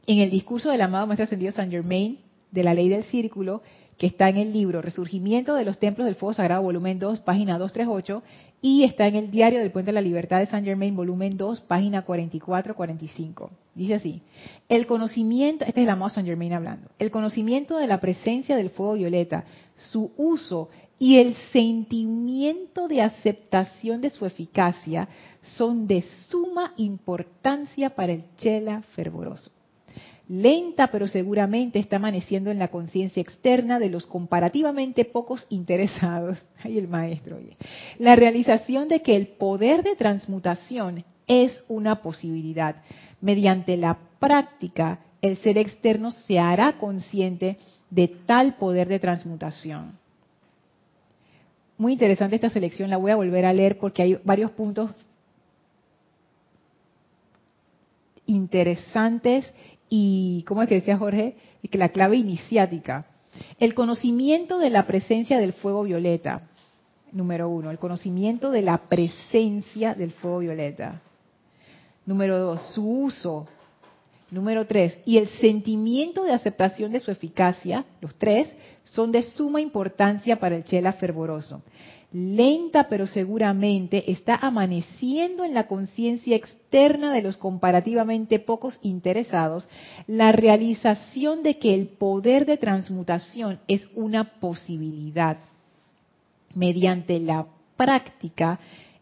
en el discurso del amado Maestro Ascendido Saint Germain de la ley del círculo que está en el libro Resurgimiento de los Templos del Fuego Sagrado, volumen 2, página 238, y está en el Diario del Puente de la Libertad de Saint Germain, volumen 2, página 44-45. Dice así, el conocimiento, este es el amado Saint Germain hablando, el conocimiento de la presencia del fuego violeta, su uso y el sentimiento de aceptación de su eficacia son de suma importancia para el chela fervoroso lenta pero seguramente está amaneciendo en la conciencia externa de los comparativamente pocos interesados. Ay, el maestro, oye. La realización de que el poder de transmutación es una posibilidad. Mediante la práctica, el ser externo se hará consciente de tal poder de transmutación. Muy interesante esta selección, la voy a volver a leer porque hay varios puntos interesantes y, ¿cómo es que decía Jorge? Que la clave iniciática. El conocimiento de la presencia del fuego violeta, número uno. El conocimiento de la presencia del fuego violeta. Número dos, su uso. Número tres, y el sentimiento de aceptación de su eficacia, los tres, son de suma importancia para el chela fervoroso lenta pero seguramente, está amaneciendo en la conciencia externa de los comparativamente pocos interesados la realización de que el poder de transmutación es una posibilidad. Mediante la práctica,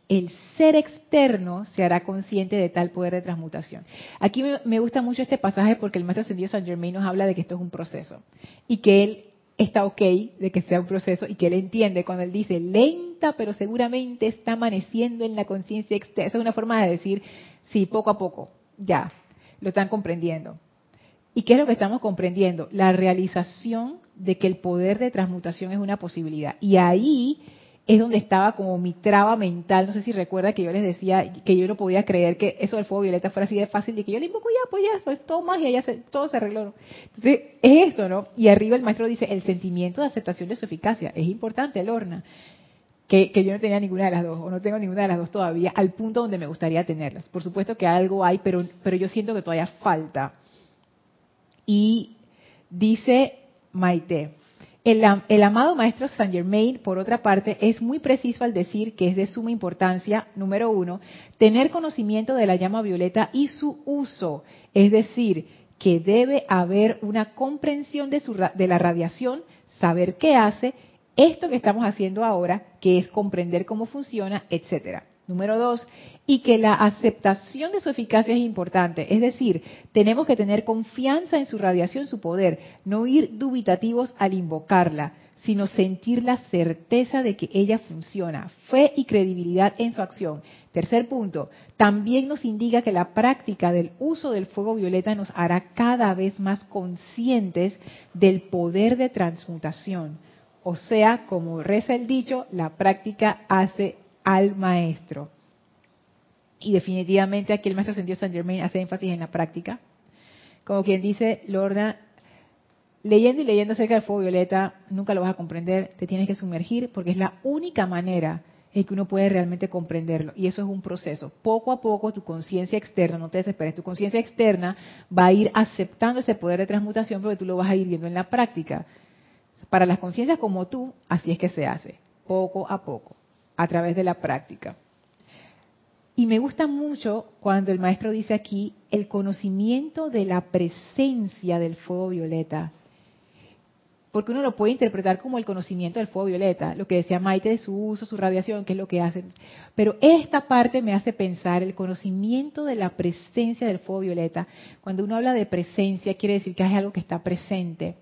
el ser externo se hará consciente de tal poder de transmutación. Aquí me, gusta mucho este pasaje porque el maestro ascendido San Germain nos habla de que esto es un proceso y que él está ok de que sea un proceso y que él entiende cuando él dice lenta, pero seguramente está amaneciendo en la conciencia externa. Esa es una forma de decir, sí, poco a poco, ya, lo están comprendiendo. ¿Y qué es lo que estamos comprendiendo? La realización de que el poder de transmutación es una posibilidad. Y ahí es donde estaba como mi traba mental. No sé si recuerda que yo les decía que yo no podía creer que eso del fuego violeta fuera así de fácil, y que yo le invoco ya, pues ya, pues todo magia, ya se, todo se arregló. Entonces, es esto, ¿no? Y arriba el maestro dice, el sentimiento de aceptación de su eficacia. Es importante, Lorna. Que, que yo no tenía ninguna de las dos, o no tengo ninguna de las dos todavía, al punto donde me gustaría tenerlas. Por supuesto que algo hay, pero, pero yo siento que todavía falta. Y dice Maite, el, amado maestro Saint Germain, por otra parte, es muy preciso al decir que es de suma importancia, número uno, tener conocimiento de la llama violeta y su uso, es decir, que debe haber una comprensión de, de la radiación, saber qué hace, esto que estamos haciendo ahora, que es comprender cómo funciona, etcétera. Número dos, y que la aceptación de su eficacia es importante. Es decir, tenemos que tener confianza en su radiación, su poder, no ir dubitativos al invocarla, sino sentir la certeza de que ella funciona, fe y credibilidad en su acción. Tercer punto, también nos indica que la práctica del uso del fuego violeta nos hará cada vez más conscientes del poder de transmutación. O sea, como reza el dicho, la práctica hace al maestro. Y definitivamente aquí el maestro ascendido San Germain hace énfasis en la práctica. Como quien dice, Lorna, leyendo y leyendo acerca del fuego violeta, nunca lo vas a comprender, te tienes que sumergir porque es la única manera en que uno puede realmente comprenderlo. Y eso es un proceso. Poco a poco tu conciencia externa, no te desesperes, tu conciencia externa va a ir aceptando ese poder de transmutación porque tú lo vas a ir viendo en la práctica. Para las conciencias como tú, así es que se hace, poco a poco a través de la práctica. Y me gusta mucho cuando el maestro dice aquí el conocimiento de la presencia del fuego violeta. Porque uno lo puede interpretar como el conocimiento del fuego violeta, lo que decía Maite de su uso, su radiación, que es lo que hacen. Pero esta parte me hace pensar el conocimiento de la presencia del fuego violeta. Cuando uno habla de presencia, quiere decir que hay algo que está presente.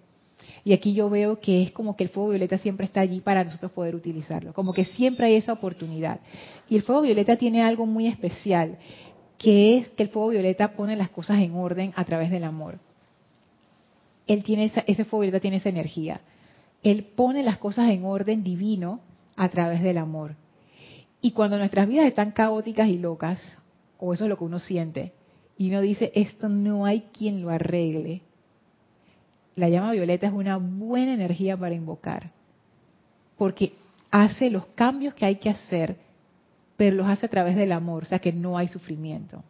Y aquí yo veo que es como que el fuego violeta siempre está allí para nosotros poder utilizarlo, como que siempre hay esa oportunidad. Y el fuego violeta tiene algo muy especial, que es que el fuego violeta pone las cosas en orden a través del amor. Él tiene ese fuego violeta tiene esa energía. Él pone las cosas en orden divino a través del amor. Y cuando nuestras vidas están caóticas y locas, o eso es lo que uno siente, y uno dice, esto no hay quien lo arregle, la llama violeta es una buena energía para invocar, porque hace los cambios que hay que hacer, pero los hace a través del amor, o sea que no hay sufrimiento.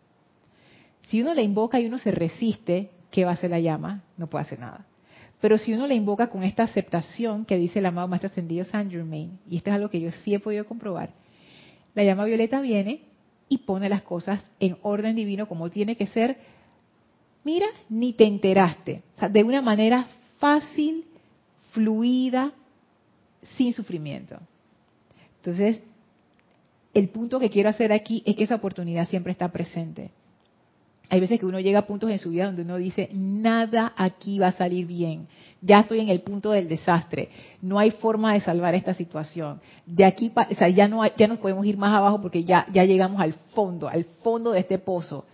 Si uno la invoca y uno se resiste, ¿qué va a hacer la llama? No puede hacer nada. Pero si uno la invoca con esta aceptación que dice el amado Maestro Ascendido Saint Germain, y esto es algo que yo sí he podido comprobar, la llama violeta viene y pone las cosas en orden divino como tiene que ser. Mira, ni te enteraste. de una manera fácil, fluida, sin sufrimiento. Entonces, el punto que quiero hacer aquí es que esa oportunidad siempre está presente. Hay veces que uno llega a puntos en su vida donde uno dice, nada aquí va a salir bien. Ya estoy en el punto del desastre. No hay forma de salvar esta situación. De aquí, o sea, ya no, ya no podemos ir más abajo porque ya, ya llegamos al fondo, al fondo de este pozo.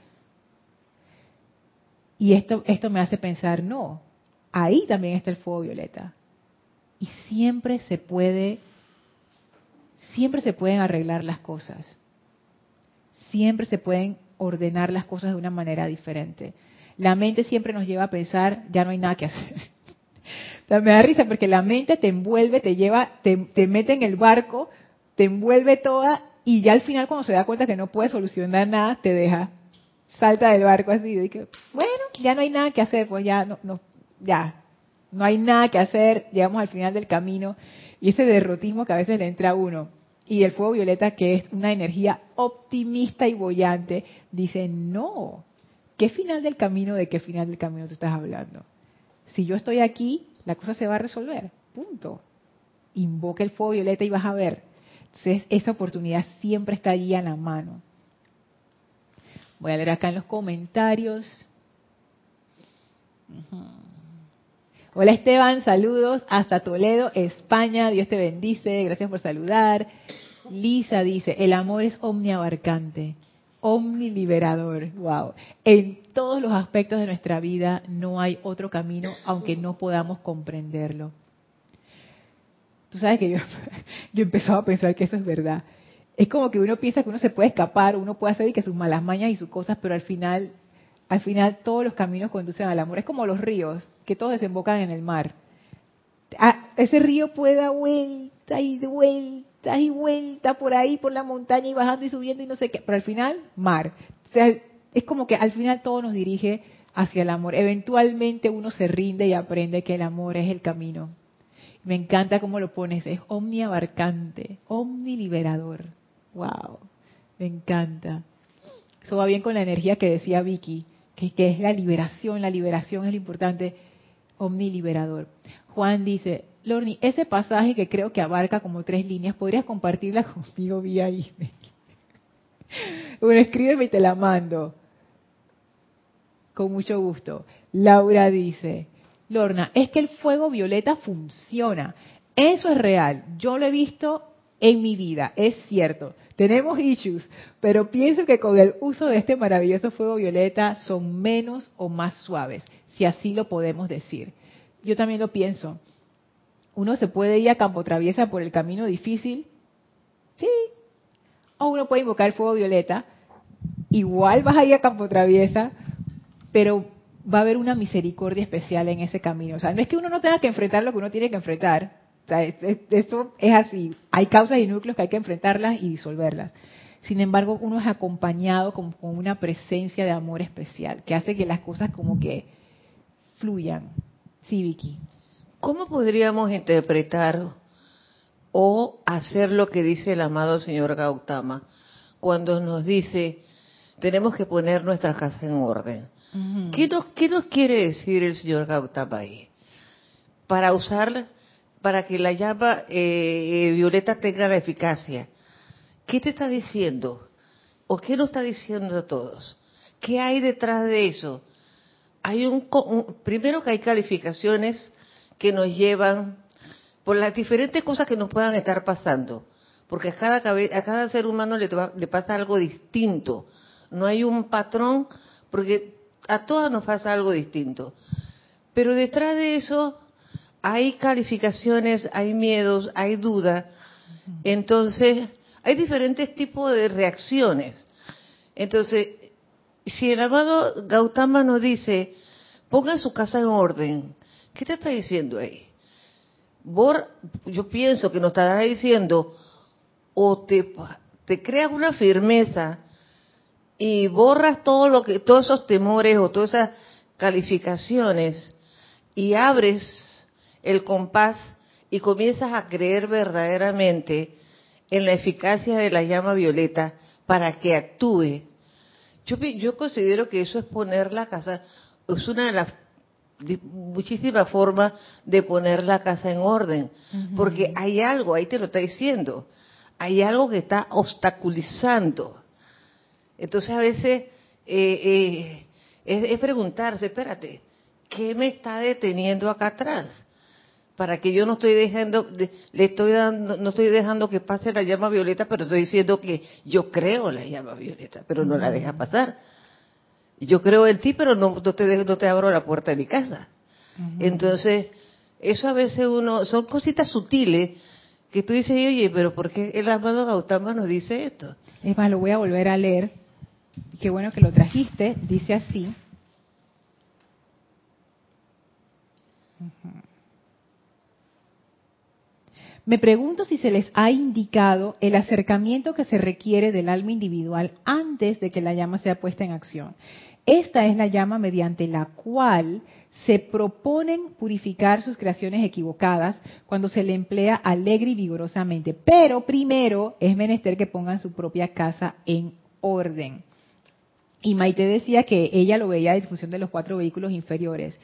Y esto, esto me hace pensar, no, ahí también está el fuego violeta. Y siempre se puede, siempre se pueden arreglar las cosas. Siempre se pueden ordenar las cosas de una manera diferente. La mente siempre nos lleva a pensar, ya no hay nada que hacer. me da risa porque la mente te envuelve, te lleva, te, mete en el barco, te envuelve toda y ya al final cuando se da cuenta que no puede solucionar nada, te deja, salta del barco así y que, bueno, ya no hay nada que hacer, pues ya no, no, ya, no hay nada que hacer, llegamos al final del camino y ese derrotismo que a veces le entra a uno y el fuego violeta, que es una energía optimista y bollante, dice, no, ¿qué final del camino, de qué final del camino tú estás hablando? Si yo estoy aquí, la cosa se va a resolver, punto. Invoca el fuego violeta y vas a ver. Entonces, esa oportunidad siempre está allí a la mano. Voy a leer acá en los comentarios. Hola Esteban, saludos hasta Toledo, España. Dios te bendice, gracias por saludar. Lisa dice, el amor es omniabarcante, omniliberador. Wow. En todos los aspectos de nuestra vida no hay otro camino, aunque no podamos comprenderlo. Tú sabes que yo, yo empezaba a pensar que eso es verdad. Es como que uno piensa que uno se puede escapar, uno puede hacer y que sus malas mañas y sus cosas, pero al final al final todos los caminos conducen al amor. Es como los ríos, que todos desembocan en el mar. Ah, ese río puede dar vuelta y vuelta y vuelta por ahí, por la montaña y bajando y subiendo y no sé qué, pero al final, mar. O sea, es como que al final todo nos dirige hacia el amor. Eventualmente uno se rinde y aprende que el amor es el camino. Me encanta cómo lo pones, es omniabarcante, omniliberador. Wow, me encanta. Eso va bien con la energía que decía Vicky que, es la liberación, la liberación es lo importante, omniliberador. Juan dice, Lorni, ese pasaje que creo que abarca como tres líneas, ¿podrías compartirla conmigo vía email? bueno, escríbeme y te la mando. Con mucho gusto. Laura dice, Lorna, es que el fuego violeta funciona. Eso es real. Yo lo he visto en mi vida, es cierto. Tenemos issues, pero pienso que con el uso de este maravilloso fuego violeta son menos o más suaves, si así lo podemos decir. Yo también lo pienso. Uno se puede ir a campo traviesa por el camino difícil, sí, o uno puede invocar el fuego violeta. Igual vas a ir a campo traviesa, pero va a haber una misericordia especial en ese camino. O sea, no es que uno no tenga que enfrentar lo que uno tiene que enfrentar, eso es así. Hay causas y núcleos que hay que enfrentarlas y disolverlas. Sin embargo, uno es acompañado con, una presencia de amor especial que hace que las cosas como que fluyan. Sí, Vicky. ¿Cómo podríamos interpretar o hacer lo que dice el amado señor Gautama cuando nos dice tenemos que poner nuestra casa en orden? ¿Qué, nos, ¿Qué nos quiere decir el señor Gautama ahí? Para usar para que la llama eh, violeta tenga la eficacia. ¿Qué te está diciendo? ¿O qué nos está diciendo a todos? ¿Qué hay detrás de eso? Hay un, primero que hay calificaciones que nos llevan por las diferentes cosas que nos puedan estar pasando, porque a cada, a cada ser humano le, le pasa algo distinto. No hay un patrón, porque a todas nos pasa algo distinto. Pero detrás de eso hay calificaciones, hay miedos, hay dudas. Entonces, hay diferentes tipos de reacciones. Entonces, si el amado Gautama nos dice, ponga su casa en orden, ¿qué te está diciendo ahí? yo pienso que nos estará diciendo, o te, te creas una firmeza y borras todo lo que, todos esos temores o todas esas calificaciones y abres el compás y comienzas a creer verdaderamente en la eficacia de la llama violeta para que actúe. Yo, yo considero que eso es poner la casa, es una de las muchísimas formas de poner la casa en orden, porque hay algo, ahí te lo está diciendo, hay algo que está obstaculizando. Entonces a veces eh, eh, es, preguntarse, espérate, ¿qué me está deteniendo acá atrás? Para que yo no estoy dejando, le estoy dando, no estoy dejando que pase la llama violeta, pero estoy diciendo que yo creo la llama violeta, pero no la deja pasar. Yo creo en ti, pero no, te, no te abro la puerta de mi casa. Entonces, eso a veces uno, son cositas sutiles que tú dices, oye, pero ¿por qué el amado Gautama nos dice esto? Es más, lo voy a volver a leer. Qué bueno que lo trajiste. Dice así. Me pregunto si se les ha indicado el acercamiento que se requiere del alma individual antes de que la llama sea puesta en acción. Esta es la llama mediante la cual se proponen purificar sus creaciones equivocadas cuando se le emplea alegre y vigorosamente. Pero primero es menester que pongan su propia casa en orden. Y Maite decía que ella lo veía en función de los cuatro vehículos inferiores.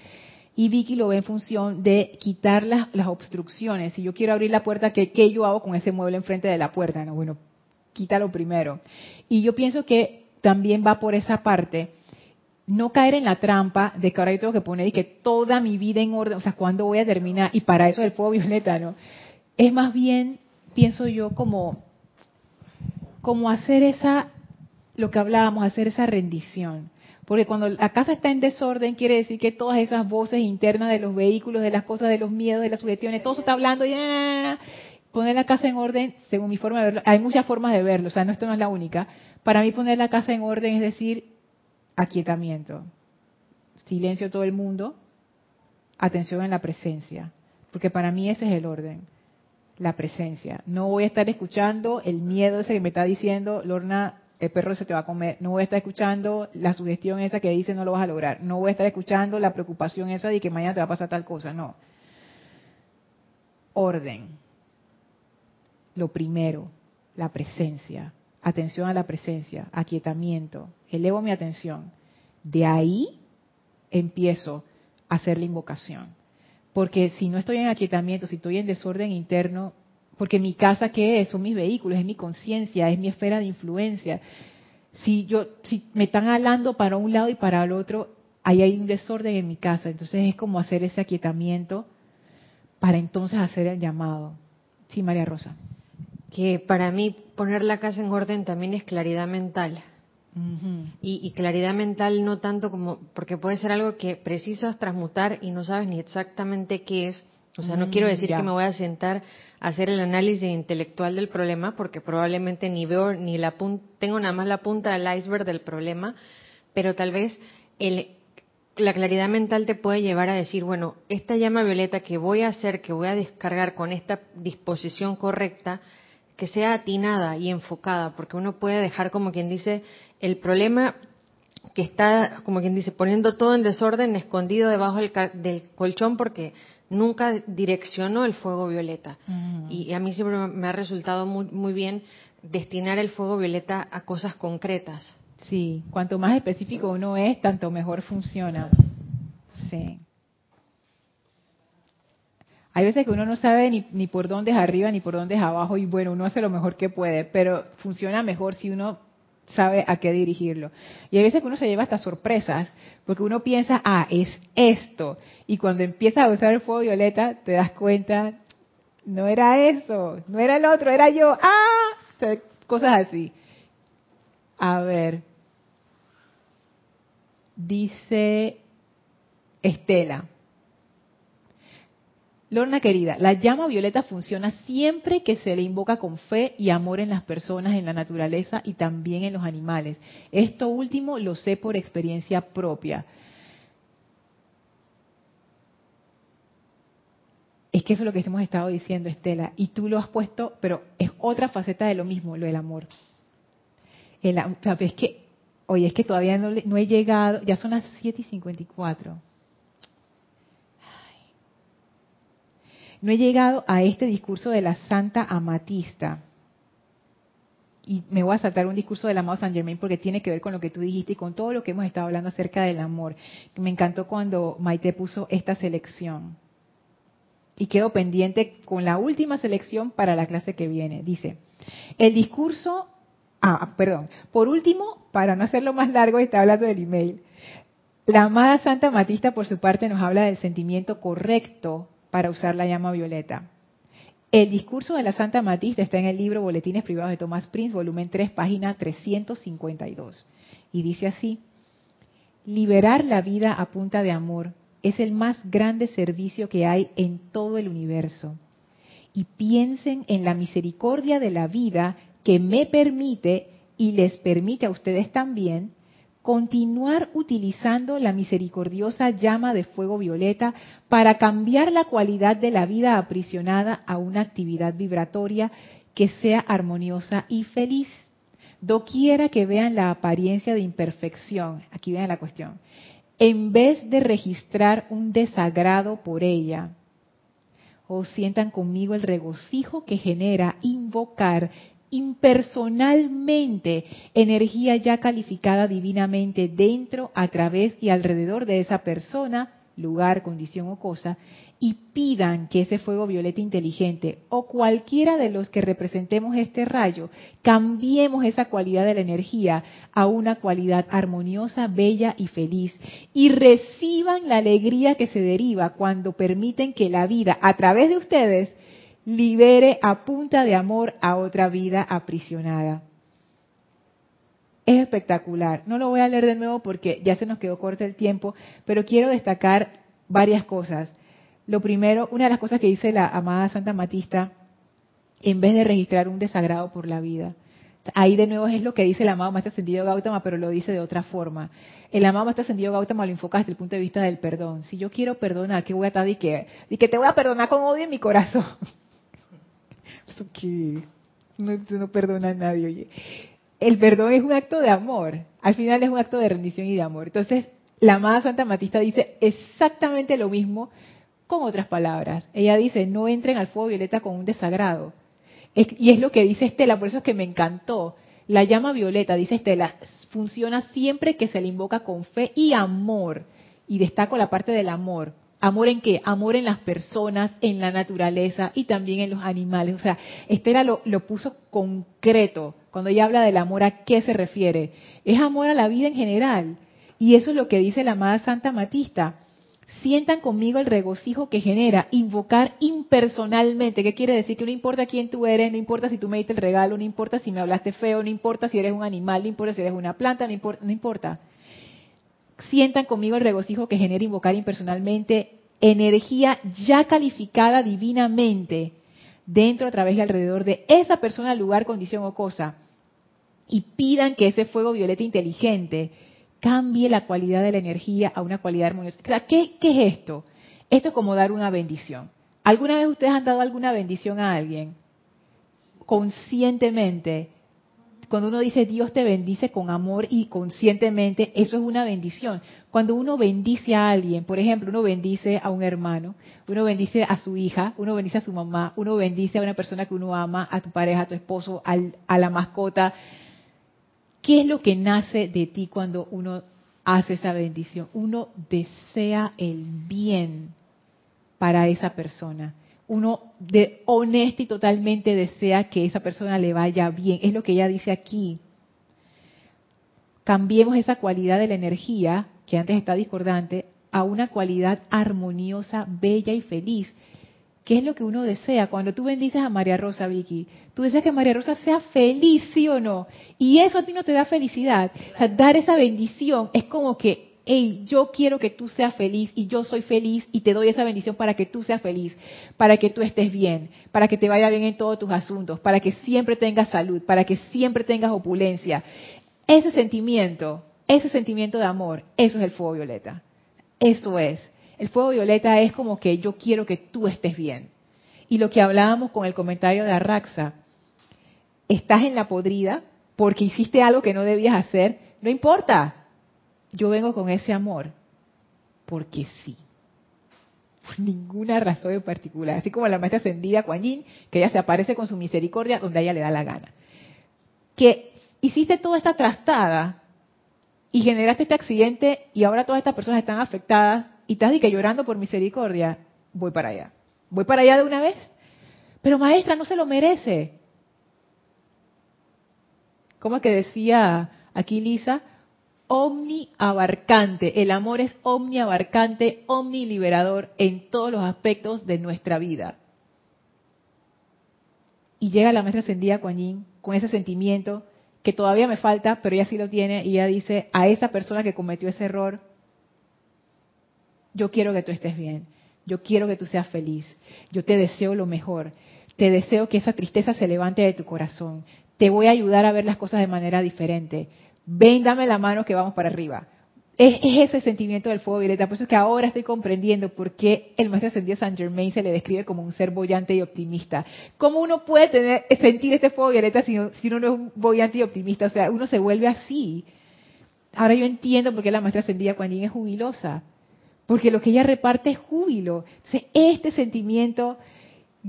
Y Vicky lo ve en función de quitar las, obstrucciones. Si yo quiero abrir la puerta, ¿qué, ¿qué, yo hago con ese mueble enfrente de la puerta? No, bueno, quítalo primero. Y yo pienso que también va por esa parte no caer en la trampa de que ahora yo tengo que poner y que toda mi vida en orden, o sea, ¿cuándo voy a terminar? Y para eso el fuego violeta, ¿no? Es más bien, pienso yo, como, como hacer esa, lo que hablábamos, hacer esa rendición. Porque cuando la casa está en desorden, quiere decir que todas esas voces internas de los vehículos, de las cosas, de los miedos, de las sugestiones, todo eso está hablando y poner la casa en orden, según mi forma de verlo, hay muchas formas de verlo, o sea, no, esto no es la única. Para mí poner la casa en orden es decir, aquietamiento. Silencio todo el mundo, atención en la presencia, porque para mí ese es el orden, la presencia. No voy a estar escuchando el miedo ese que me está diciendo, Lorna, el perro se te va a comer. No voy a estar escuchando la sugestión esa que dice no lo vas a lograr. No voy a estar escuchando la preocupación esa de que mañana te va a pasar tal cosa. No. Orden. Lo primero, la presencia atención a la presencia, aquietamiento, elevo mi atención. De ahí empiezo a hacer la invocación. Porque si no estoy en aquietamiento, si estoy en desorden interno, porque mi casa qué es, son mis vehículos, es mi conciencia, es mi esfera de influencia. Si yo si me están hablando para un lado y para el otro, ahí hay un desorden en mi casa, entonces es como hacer ese aquietamiento para entonces hacer el llamado. Sí, María Rosa que para mí poner la casa en orden también es claridad mental. y, claridad mental no tanto como, porque puede ser algo que precisas transmutar y no sabes ni exactamente qué es. O sea, no quiero mm, decir que me voy a sentar a hacer el análisis intelectual del problema, porque probablemente ni veo ni la punta, tengo nada más la punta del iceberg del problema, pero tal vez el, la claridad mental te puede llevar a decir, bueno, esta llama violeta que voy a hacer, que voy a descargar con esta disposición correcta, que sea atinada y enfocada, porque uno puede dejar como quien dice el problema que está, como quien dice, poniendo todo en desorden, escondido debajo del, colchón porque nunca direccionó el fuego violeta. y, a mí siempre me ha resultado muy, muy bien destinar el fuego violeta a cosas concretas. Sí, cuanto más específico uno es, tanto mejor funciona. Sí. Hay veces que uno no sabe ni, ni por dónde es arriba ni por dónde es abajo y bueno, uno hace lo mejor que puede, pero funciona mejor si uno sabe a qué dirigirlo. Y hay veces que uno se lleva hasta sorpresas, porque uno piensa, ah, es esto. Y cuando empiezas a usar el fuego violeta, te das cuenta, no era eso, no era el otro, era yo, ah, cosas así. A ver, dice Estela, Lorna querida, la llama violeta funciona siempre que se le invoca con fe y amor en las personas, en la naturaleza y también en los animales. Esto último lo sé por experiencia propia. Es que eso es lo que hemos estado diciendo, Estela, y tú lo has puesto, pero es otra faceta de lo mismo, lo del amor. El, es que, oye, es que todavía no, no he llegado, ya son las 7 y 54. No he llegado a este discurso de la Santa Amatista. Y me voy a saltar un discurso del amado San Germain porque tiene que ver con lo que tú dijiste y con todo lo que hemos estado hablando acerca del amor. Me encantó cuando Maite puso esta selección. Y quedo pendiente con la última selección para la clase que viene. Dice, el discurso, ah, perdón, por último, para no hacerlo más largo, está hablando del email. La amada Santa Amatista, por su parte, nos habla del sentimiento correcto para usar la llama violeta. El discurso de la Santa Matista está en el libro Boletines Privados de Thomas Prince, volumen 3, página 352. Y dice así, liberar la vida a punta de amor es el más grande servicio que hay en todo el universo. Y piensen en la misericordia de la vida que me permite y les permite a ustedes también continuar utilizando la misericordiosa llama de fuego violeta para cambiar la cualidad de la vida aprisionada a una actividad vibratoria que sea armoniosa y feliz. Doquiera que vean la apariencia de imperfección, aquí vean la cuestión, en vez de registrar un desagrado por ella, o sientan conmigo el regocijo que genera invocar impersonalmente energía ya calificada divinamente dentro, a través y alrededor de esa persona, lugar, condición o cosa, y pidan que ese fuego violeta inteligente o cualquiera de los que representemos este rayo, cambiemos esa cualidad de la energía a una cualidad armoniosa, bella y feliz, y reciban la alegría que se deriva cuando permiten que la vida, a través de ustedes, libere a punta de amor a otra vida aprisionada. Es espectacular. No lo voy a leer de nuevo porque ya se nos quedó corto el tiempo, pero quiero destacar varias cosas. Lo primero, una de las cosas que dice la amada Santa Matista, en vez de registrar un desagrado por la vida. Ahí de nuevo es lo que dice el amado Maestro Ascendido Gautama, pero lo dice de otra forma. El amado Maestro Ascendido Gautama lo enfoca desde el punto de vista del perdón. Si yo quiero perdonar, ¿qué voy a estar y que, que te voy a perdonar con odio en mi corazón? que no, no perdona a nadie, oye. El perdón es un acto de amor, al final es un acto de rendición y de amor. Entonces, la amada Santa Matista dice exactamente lo mismo con otras palabras. Ella dice, no entren al fuego violeta con un desagrado. y es lo que dice Estela, por eso es que me encantó. La llama violeta, dice Estela, funciona siempre que se le invoca con fe y amor. Y destaco la parte del amor. ¿Amor en qué? Amor en las personas, en la naturaleza y también en los animales. O sea, Estela lo, puso concreto. Cuando ella habla del amor, ¿a qué se refiere? Es amor a la vida en general. Y eso es lo que dice la amada Santa Matista. Sientan conmigo el regocijo que genera invocar impersonalmente. ¿Qué quiere decir? Que no importa quién tú eres, no importa si tú me diste el regalo, no importa si me hablaste feo, no importa si eres un animal, no importa si eres una planta, no importa. No importa sientan conmigo el regocijo que genera invocar impersonalmente energía ya calificada divinamente dentro, a través y alrededor de esa persona, lugar, condición o cosa. Y pidan que ese fuego violeta inteligente cambie la cualidad de la energía a una cualidad armoniosa. O sea, ¿qué, qué es esto? Esto es como dar una bendición. ¿Alguna vez ustedes han dado alguna bendición a alguien? Conscientemente cuando uno dice Dios te bendice con amor y conscientemente, eso es una bendición. Cuando uno bendice a alguien, por ejemplo, uno bendice a un hermano, uno bendice a su hija, uno bendice a su mamá, uno bendice a una persona que uno ama, a tu pareja, a tu esposo, a la mascota. ¿Qué es lo que nace de ti cuando uno hace esa bendición? Uno desea el bien para esa persona uno de honesto y totalmente desea que esa persona le vaya bien. Es lo que ella dice aquí. Cambiemos esa cualidad de la energía, que antes está discordante, a una cualidad armoniosa, bella y feliz. ¿Qué es lo que uno desea? Cuando tú bendices a María Rosa, Vicky, tú deseas que María Rosa sea feliz, ¿sí o no? Y eso a ti no te da felicidad. O sea, dar esa bendición es como que hey, yo quiero que tú seas feliz y yo soy feliz y te doy esa bendición para que tú seas feliz, para que tú estés bien, para que te vaya bien en todos tus asuntos, para que siempre tengas salud, para que siempre tengas opulencia. Ese sentimiento, ese sentimiento de amor, eso es el fuego violeta. Eso es. El fuego violeta es como que yo quiero que tú estés bien. Y lo que hablábamos con el comentario de Arraxa, estás en la podrida porque hiciste algo que no debías hacer, no importa. Yo vengo con ese amor porque sí. Por ninguna razón en particular. Así como la maestra ascendida Kuan que ella se aparece con su misericordia donde a ella le da la gana. Que hiciste toda esta trastada y generaste este accidente y ahora todas estas personas están afectadas y estás que llorando por misericordia, voy para allá. Voy para allá de una vez. Pero maestra, no se lo merece. ¿Cómo es que decía aquí Lisa? Omniabarcante. El amor es omniabarcante, omniliberador en todos los aspectos de nuestra vida. Y llega la maestra ascendida Kuan con ese sentimiento que todavía me falta, pero ella sí lo tiene, y ella dice, a esa persona que cometió ese error, yo quiero que tú estés bien, yo quiero que tú seas feliz, yo te deseo lo mejor, te deseo que esa tristeza se levante de tu corazón, te voy a ayudar a ver las cosas de manera diferente, ven, dame la mano que vamos para arriba. Es, ese sentimiento del fuego violeta. Por eso es que ahora estoy comprendiendo por qué el maestro ascendido San Germain se le describe como un ser bollante y optimista. ¿Cómo uno puede tener, sentir este fuego violeta si, si uno no es un bollante y optimista? O sea, uno se vuelve así. Ahora yo entiendo por qué la maestra ascendida Kuan Yin es jubilosa. Porque lo que ella reparte es júbilo. Este sentimiento,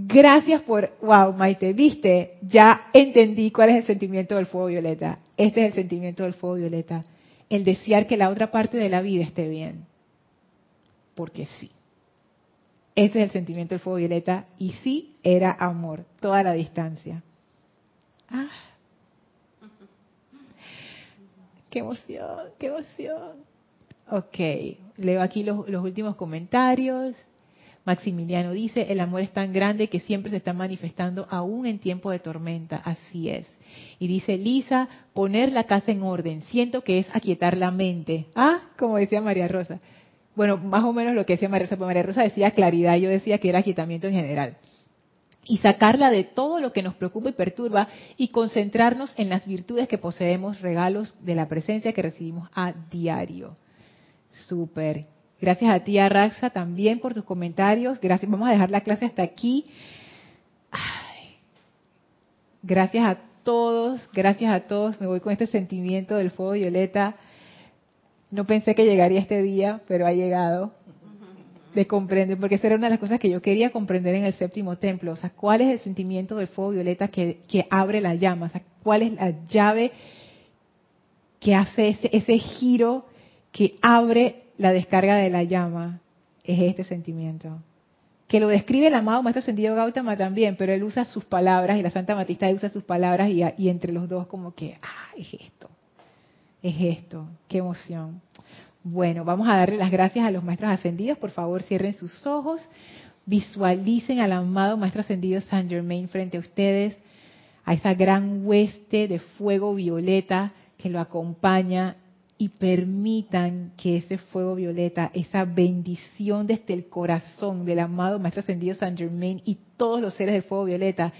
gracias por, wow, Maite, viste, ya entendí cuál es el sentimiento del fuego violeta. Este es el sentimiento del fuego violeta el desear que la otra parte de la vida esté bien. Porque sí. Ese es el sentimiento del fuego violeta. Y sí era amor, toda la distancia. Ah. Qué emoción, qué emoción. Ok, leo aquí los, los últimos comentarios. Maximiliano dice, el amor es tan grande que siempre se está manifestando aún en tiempo de tormenta. Así es. Y dice Lisa, poner la casa en orden. Siento que es aquietar la mente. Ah, como decía María Rosa. Bueno, más o menos lo que decía María Rosa, María Rosa decía claridad, yo decía que era aquietamiento en general. Y sacarla de todo lo que nos preocupa y perturba y concentrarnos en las virtudes que poseemos, regalos de la presencia que recibimos a diario. Súper. Gracias a ti, Araxa, también por tus comentarios. Gracias. Vamos a dejar la clase hasta aquí. Gracias a todos, gracias a todos. Me voy con este sentimiento del fuego violeta. No pensé que llegaría este día, pero ha llegado. De comprender, porque esa era una de las cosas que yo quería comprender en el séptimo templo. O sea, ¿cuál es el sentimiento del fuego violeta que, abre la llama? O sea, ¿cuál es la llave que hace ese, ese giro que abre la descarga de la llama es este sentimiento. Que lo describe el amado Maestro Ascendido Gautama también, pero él usa sus palabras y la Santa Matista usa sus palabras y, entre los dos como que, ah, es esto, es esto, qué emoción. Bueno, vamos a darle las gracias a los Maestros Ascendidos. Por favor, cierren sus ojos, visualicen al amado Maestro Ascendido Saint Germain frente a ustedes, a esa gran hueste de fuego violeta que lo acompaña y permitan que ese fuego violeta, esa bendición desde el corazón del amado Maestro Ascendido San Germain y todos los seres del fuego violeta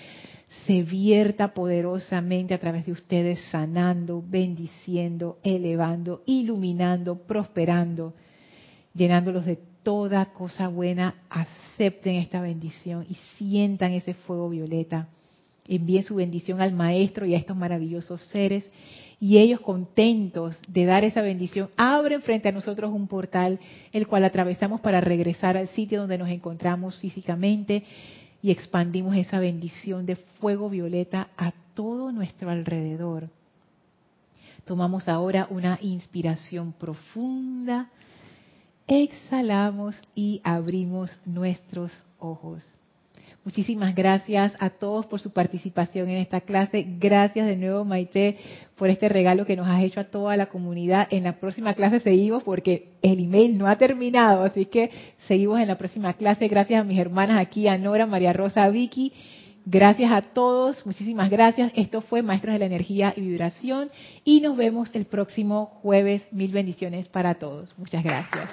se vierta poderosamente a través de ustedes, sanando, bendiciendo, elevando, iluminando, prosperando, llenándolos de toda cosa buena. Acepten esta bendición y sientan ese fuego violeta. Envíen su bendición al Maestro y a estos maravillosos seres y ellos contentos de dar esa bendición, abren frente a nosotros un portal, el cual atravesamos para regresar al sitio donde nos encontramos físicamente y expandimos esa bendición de fuego violeta a todo nuestro alrededor. Tomamos ahora una inspiración profunda, exhalamos y abrimos nuestros ojos. Muchísimas gracias a todos por su participación en esta clase. Gracias de nuevo, Maite, por este regalo que nos has hecho a toda la comunidad. En la próxima clase seguimos porque el email no ha terminado, así que seguimos en la próxima clase. Gracias a mis hermanas aquí, a Nora, María Rosa, Vicky. Gracias a todos, muchísimas gracias. Esto fue Maestros de la Energía y Vibración y nos vemos el próximo jueves. Mil bendiciones para todos. Muchas gracias.